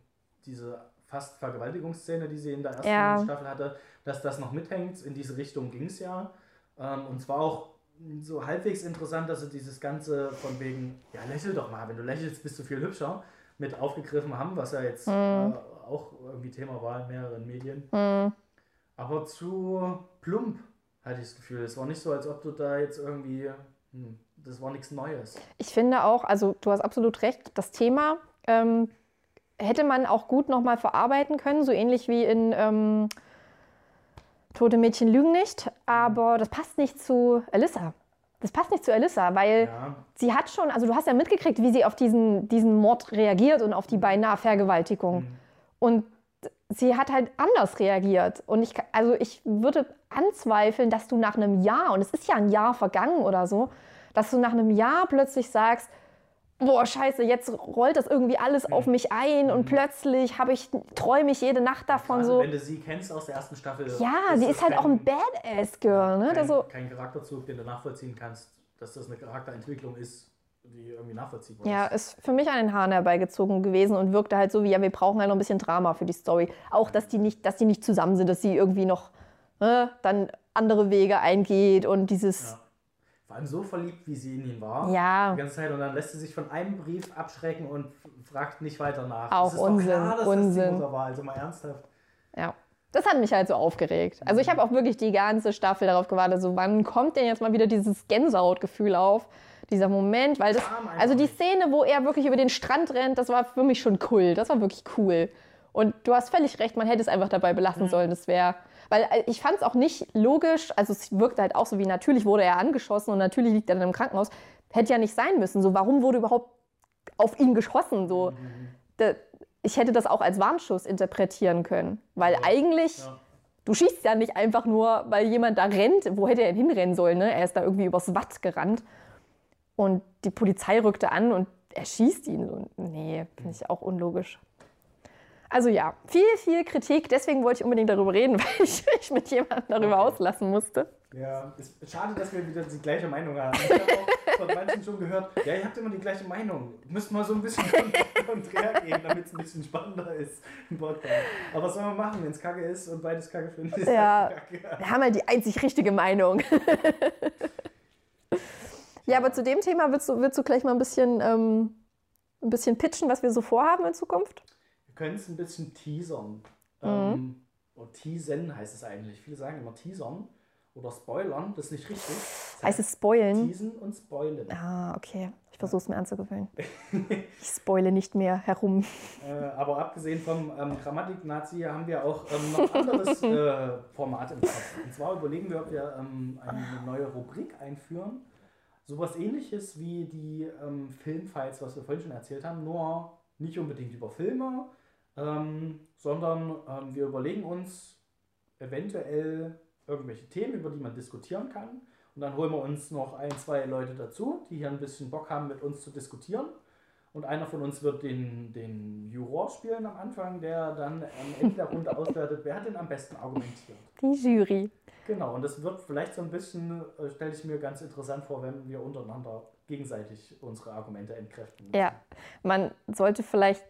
diese fast Vergewaltigungsszene, die sie in der ersten Ja. Staffel hatte, dass das noch mithängt. In diese Richtung ging es ja. Ähm, und zwar auch so halbwegs interessant, dass sie dieses Ganze von wegen, ja, lächel doch mal, wenn du lächelst, bist du viel hübscher, mit aufgegriffen haben, was ja jetzt Mhm. äh, auch irgendwie Thema war in mehreren Medien. Aber zu plump, hatte ich das Gefühl. Es war nicht so, als ob du da jetzt irgendwie, hm, das war nichts Neues. Ich finde auch, also du hast absolut recht, das Thema ähm, hätte man auch gut nochmal verarbeiten können, so ähnlich wie in ähm, Tote Mädchen lügen nicht, aber das passt nicht zu Alyssa. Das passt nicht zu Alyssa, weil Ja, sie hat schon, also du hast ja mitgekriegt, wie sie auf diesen, diesen Mord reagiert und auf die beinahe Vergewaltigung. Und sie hat halt anders reagiert. Und ich, also ich würde anzweifeln, dass du nach einem Jahr, und es ist ja ein Jahr vergangen oder so, dass du nach einem Jahr plötzlich sagst, boah, scheiße, jetzt rollt das irgendwie alles auf mich ein und plötzlich habe ich, träume ich jede Nacht davon also so. wenn du sie kennst aus der ersten Staffel. Ja, sie ist halt kein- auch ein Badass-Girl, ne? Kein, Das so, kein Charakterzug, den du nachvollziehen kannst, dass das eine Charakterentwicklung ist, die irgendwie nachvollziehbar Ja, ist. ist für mich an den Haaren herbeigezogen gewesen und wirkte halt so wie, ja, wir brauchen halt noch ein bisschen Drama für die Story. Auch, dass die nicht, dass die nicht zusammen sind, dass sie irgendwie noch ne, dann andere Wege eingeht und dieses, Ja. Vor allem so verliebt, wie sie in ihn war. Ja. Die ganze Zeit. Und dann lässt sie sich von einem Brief abschrecken und fragt nicht weiter nach. Auch Es ist doch Unsinn, Klar, dass Unsinn. Das war. Also mal ernsthaft. ja. Das hat mich halt so aufgeregt. Also ich habe auch wirklich die ganze Staffel darauf gewartet, so wann kommt denn jetzt mal wieder dieses Gänsehautgefühl auf, dieser Moment, weil das, also die. Szene, wo er wirklich über den Strand rennt, das war für mich schon cool, das war wirklich cool. Und du hast völlig recht, man hätte es einfach dabei belassen sollen, das wäre, weil äh, ich fand es auch nicht logisch, also es wirkte halt auch so wie, natürlich wurde er angeschossen und natürlich liegt er dann im Krankenhaus, hätte ja nicht sein müssen, so warum wurde überhaupt auf ihn geschossen, so. Da- ich hätte das auch als Warnschuss interpretieren können, weil eigentlich Ja. Du schießt ja nicht einfach nur, weil jemand da rennt. Wo hätte er denn hinrennen sollen? Ne? Er ist da irgendwie übers Watt gerannt. Und die Polizei rückte an und erschießt ihn. So. Nee, finde ich auch unlogisch. Also ja, viel, viel Kritik. Deswegen wollte ich unbedingt darüber reden, weil ich mich mit jemandem darüber Okay. auslassen musste. Ja, ist schade, dass wir wieder die gleiche Meinung haben. Ich habe auch von manchen schon gehört, ja, ihr habt immer die gleiche Meinung. Müsst mal so ein bisschen konträr gehen, damit es ein bisschen spannender ist im Podcast. Aber was soll man machen, wenn es kacke ist und beides kacke findet? Ist Ja. halt kacke. Wir haben halt die einzig richtige Meinung. ja, aber zu dem Thema willst du, willst du gleich mal ein bisschen, ähm, ein bisschen pitchen, was wir so vorhaben in Zukunft? Können es ein bisschen teasern. Mhm. Ähm, oder teasen heißt es eigentlich. Viele sagen immer teasern oder spoilern. Das ist nicht richtig. Das Heißt es spoilen? Teasen und spoilen. Ah, okay. Ich versuche es mir anzugewöhnen. Ich spoile nicht mehr herum. Äh, aber abgesehen vom ähm, Grammatik-Nazi haben wir auch ähm, noch ein anderes äh, Format im Kopf. Und zwar überlegen wir, ob wir ähm, eine neue Rubrik einführen. Sowas ähnliches wie die ähm, Filmfiles, was wir vorhin schon erzählt haben, nur nicht unbedingt über Filme, ähm, sondern ähm, wir überlegen uns eventuell irgendwelche Themen, über die man diskutieren kann. Und dann holen wir uns noch ein, zwei Leute dazu, die hier ein bisschen Bock haben, mit uns zu diskutieren. Und einer von uns wird den, den Juror spielen am Anfang, der dann am Ende der Runde auswertet, wer hat denn am besten argumentiert. Die Jury. Genau, und das wird vielleicht so ein bisschen, äh, stelle ich mir ganz interessant vor, wenn wir untereinander gegenseitig unsere Argumente entkräften. müssen. Ja, man sollte vielleicht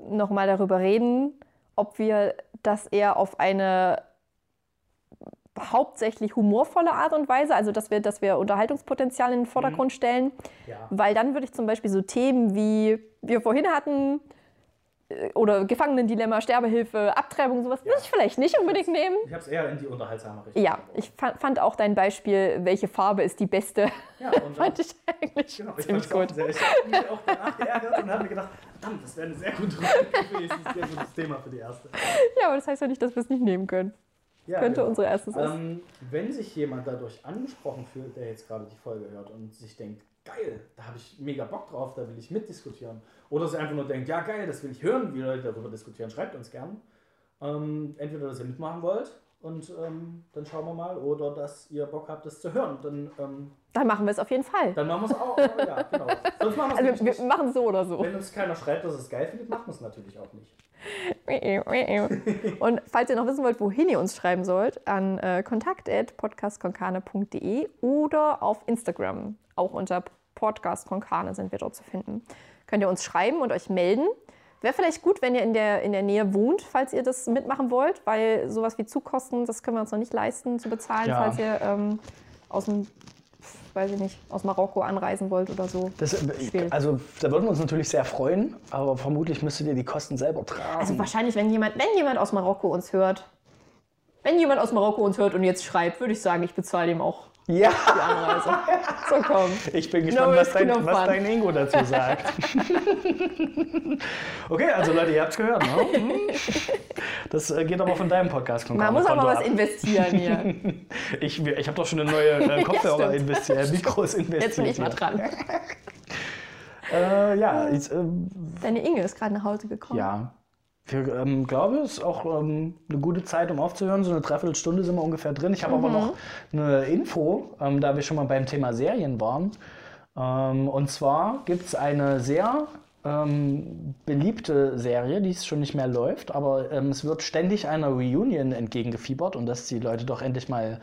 noch mal darüber reden, ob wir das eher auf eine hauptsächlich humorvolle Art und Weise, also dass wir, dass wir Unterhaltungspotenzial in den Vordergrund stellen, Ja. weil dann würde ich zum Beispiel so Themen wie wir vorhin hatten oder Gefangenendilemma, Sterbehilfe, Abtreibung, sowas würde ich vielleicht nicht unbedingt nehmen. Ich habe es eher in die unterhaltsame Richtung. Ja, ich fa- fand auch dein Beispiel, welche Farbe ist die beste, ja, und, fand ich eigentlich genau, ich ziemlich fand's gut. Sehr, ich habe mich auch danach geärgert und habe mir gedacht, verdammt, das wäre eine sehr gute Rubrik gewesen, sehr gutes Thema für die erste. Ja, aber das heißt ja nicht, dass wir es nicht nehmen können. Ja, Könnte genau. unsere erste sein. Ähm, wenn sich jemand dadurch angesprochen fühlt, der jetzt gerade die Folge hört und sich denkt, geil, da habe ich mega Bock drauf, da will ich mitdiskutieren. Oder sich einfach nur denkt, ja geil, das will ich hören, wie Leute darüber diskutieren, schreibt uns gern. Ähm, entweder, dass ihr mitmachen wollt und ähm, dann schauen wir mal, oder dass ihr Bock habt, das zu hören. Dann, ähm, Dann machen wir es auf jeden Fall. dann machen wir es auch. ja, genau. Sonst machen Also wir machen es so oder so. Wenn uns keiner schreibt, dass es geil findet, machen wir es natürlich auch nicht. Und falls ihr noch wissen wollt, wohin ihr uns schreiben sollt, an äh, kontakt.podcastkonkane.de oder auf Instagram. Auch unter Podcast Konkane sind wir dort zu finden. Könnt ihr uns schreiben und euch melden. Wäre vielleicht gut, wenn ihr in der, in der Nähe wohnt, falls ihr das mitmachen wollt, weil sowas wie Zugkosten, das können wir uns noch nicht leisten zu bezahlen, Ja. falls ihr ähm, aus dem, weiß ich nicht, aus Marokko anreisen wollt oder so. Das, äh, also da würden wir uns natürlich sehr freuen, aber vermutlich müsstet ihr die Kosten selber tragen. Also wahrscheinlich, wenn jemand, wenn jemand aus Marokko uns hört, wenn jemand aus Marokko uns hört und jetzt schreibt, würde ich sagen, ich bezahle ihm auch ja, die Anreise. so komm. ich bin gespannt, No was, dein, no was dein Ingo dazu sagt. okay, also Leute, ihr habt es gehört, ne? Hm? Das äh, geht aber von deinem Podcast. Man muss aber was ab. investieren hier. Ich, ich habe doch schon eine neue äh, Kopfhörer stimmt. investiert, äh, Mikros investiert. Jetzt bin ich mal dran. Äh, ja, ich, äh, Deine Inge ist gerade nach Hause gekommen. ja. Ich ähm, glaube, es ist auch ähm, eine gute Zeit, um aufzuhören. So eine Dreiviertelstunde sind wir ungefähr drin. Ich habe aber noch eine Info, ähm, da wir schon mal beim Thema Serien waren. Ähm, und zwar gibt es eine sehr ähm, beliebte Serie, die schon nicht mehr läuft, aber ähm, es wird ständig einer Reunion entgegengefiebert und dass die Leute doch endlich mal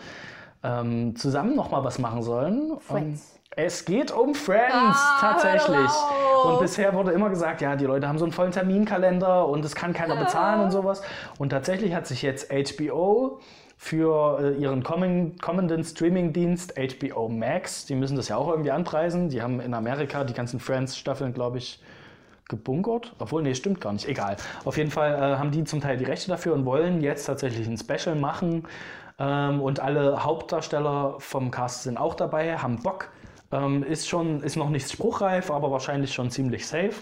ähm, zusammen noch mal was machen sollen. Friends. Es geht um Friends Ah, tatsächlich. Und bisher wurde immer gesagt, ja, die Leute haben so einen vollen Terminkalender und es kann keiner bezahlen und sowas. Und tatsächlich hat sich jetzt HBO für äh, ihren kommen, kommenden Streamingdienst HBO Max, die müssen das ja auch irgendwie anpreisen. Die haben in Amerika die ganzen Friends-Staffeln, glaube ich, gebunkert. Obwohl, nee, stimmt gar nicht. Egal. Auf jeden Fall äh, haben die zum Teil die Rechte dafür und wollen jetzt tatsächlich ein Special machen. Ähm, und alle Hauptdarsteller vom Cast sind auch dabei, haben Bock. Ähm, ist schon, ist noch nicht spruchreif, aber wahrscheinlich schon ziemlich safe.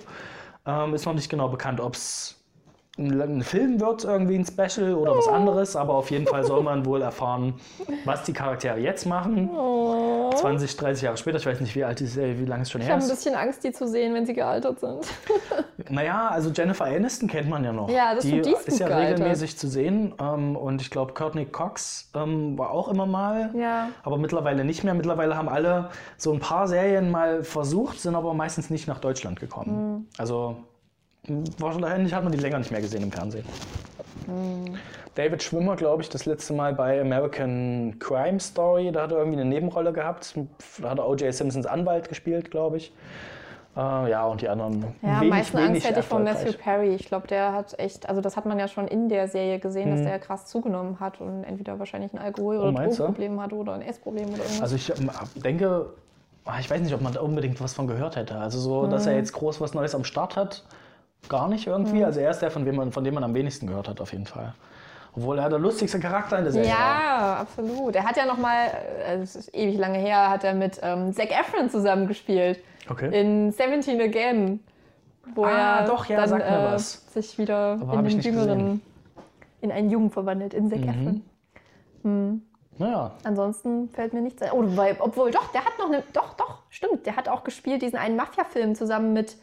Ähm, ist noch nicht genau bekannt, ob es ein, ein Film wird, irgendwie ein Special oder was anderes, aber auf jeden Fall soll man wohl erfahren, was die Charaktere jetzt machen. 20, 30 Jahre später, ich weiß nicht, wie alt die Serie, wie lange es schon Ich her habe ein ist. bisschen Angst, die zu sehen, wenn sie gealtert sind. Naja, also Jennifer Aniston kennt man ja noch. Ja, das die ist ist ja gealtert. regelmäßig zu sehen. Ähm, und ich glaube, Courtney Cox ähm, war auch immer mal. Ja. Aber mittlerweile nicht mehr. Mittlerweile haben alle so ein paar Serien mal versucht, sind aber meistens nicht nach Deutschland gekommen. Mhm. Also wahrscheinlich hat man die länger nicht mehr gesehen im Fernsehen. Mhm. David Schwimmer, glaube ich, das letzte Mal bei American Crime Story, da hat er irgendwie eine Nebenrolle gehabt. Da hat er O.J. Simpsons Anwalt gespielt, glaube ich. Äh, ja, und die anderen. Ja, am meisten Angst hätte ich erfolgreich. Matthew Perry. Ich glaube, der hat echt, also das hat man ja schon in der Serie gesehen, Mhm. dass der krass zugenommen hat und entweder wahrscheinlich ein Alkohol- oder Oh, meinst du? Drogenproblem hat oder ein Essproblem oder irgendwas. Also ich ähm, denke, ah, ich weiß nicht, ob man da unbedingt was von gehört hätte. Also so, dass Mhm. er jetzt groß was Neues am Start hat, gar nicht irgendwie. Also er ist der, von dem, man, von dem man am wenigsten gehört hat, auf jeden Fall. Obwohl er der lustigste Charakter in der Serie war. ja, absolut. Er hat ja noch mal, äh, es ist ewig lange her, hat er mit ähm, Zac Efron zusammengespielt Okay. in 17 Again, wo Ah, er doch, ja, dann äh, was. sich wieder Aber in den Jüngeren, gesehen. in einen Jungen verwandelt, in Zac Mhm. Efron. Naja, Ansonsten fällt mir nichts ein. Oh, weil, obwohl, doch, der hat noch eine. Doch, doch, stimmt. Der hat auch gespielt, diesen einen Mafia-Film zusammen mit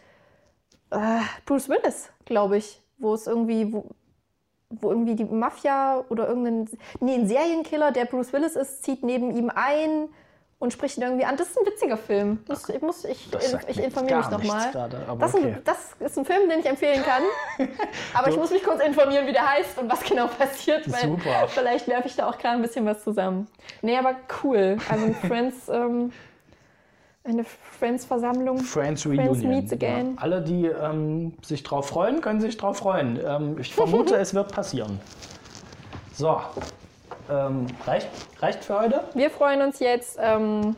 äh, Bruce Willis, glaube ich. Wo es irgendwie. Wo, wo irgendwie die Mafia oder irgendein. Nee, ein Serienkiller, der Bruce Willis ist, zieht neben ihm ein und spricht ihn irgendwie an. Das ist ein witziger Film. Muss, ich, muss, ich, ich informiere mich nochmal. Das, okay. das ist ein Film, den ich empfehlen kann. Aber ich muss mich kurz informieren, wie der heißt und was genau passiert. Weil Super. Vielleicht werfe ich da auch gerade ein bisschen was zusammen. Nee, aber cool. Also Friends, ähm, eine Friends-Versammlung. Friends Reunion. Friends meets again. Ja. Alle, die ähm, sich drauf freuen, können sich drauf freuen. Ähm, ich vermute, es wird passieren. So, ähm, reicht, reicht für heute? Wir freuen uns jetzt, ähm,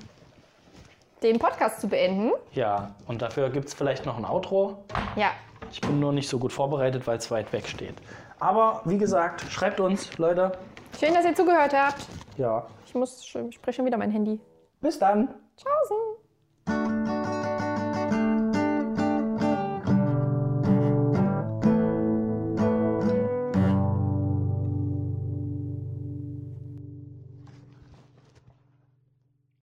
den Podcast zu beenden. Ja, und dafür gibt es vielleicht noch ein Outro. Ja, Ich bin nur nicht so gut vorbereitet, weil es weit weg steht. Aber wie gesagt, schreibt uns, Leute. schön, dass ihr zugehört habt. Ja, Ich muss, ich spreche schon wieder mein Handy. bis dann. Tschaußen. Música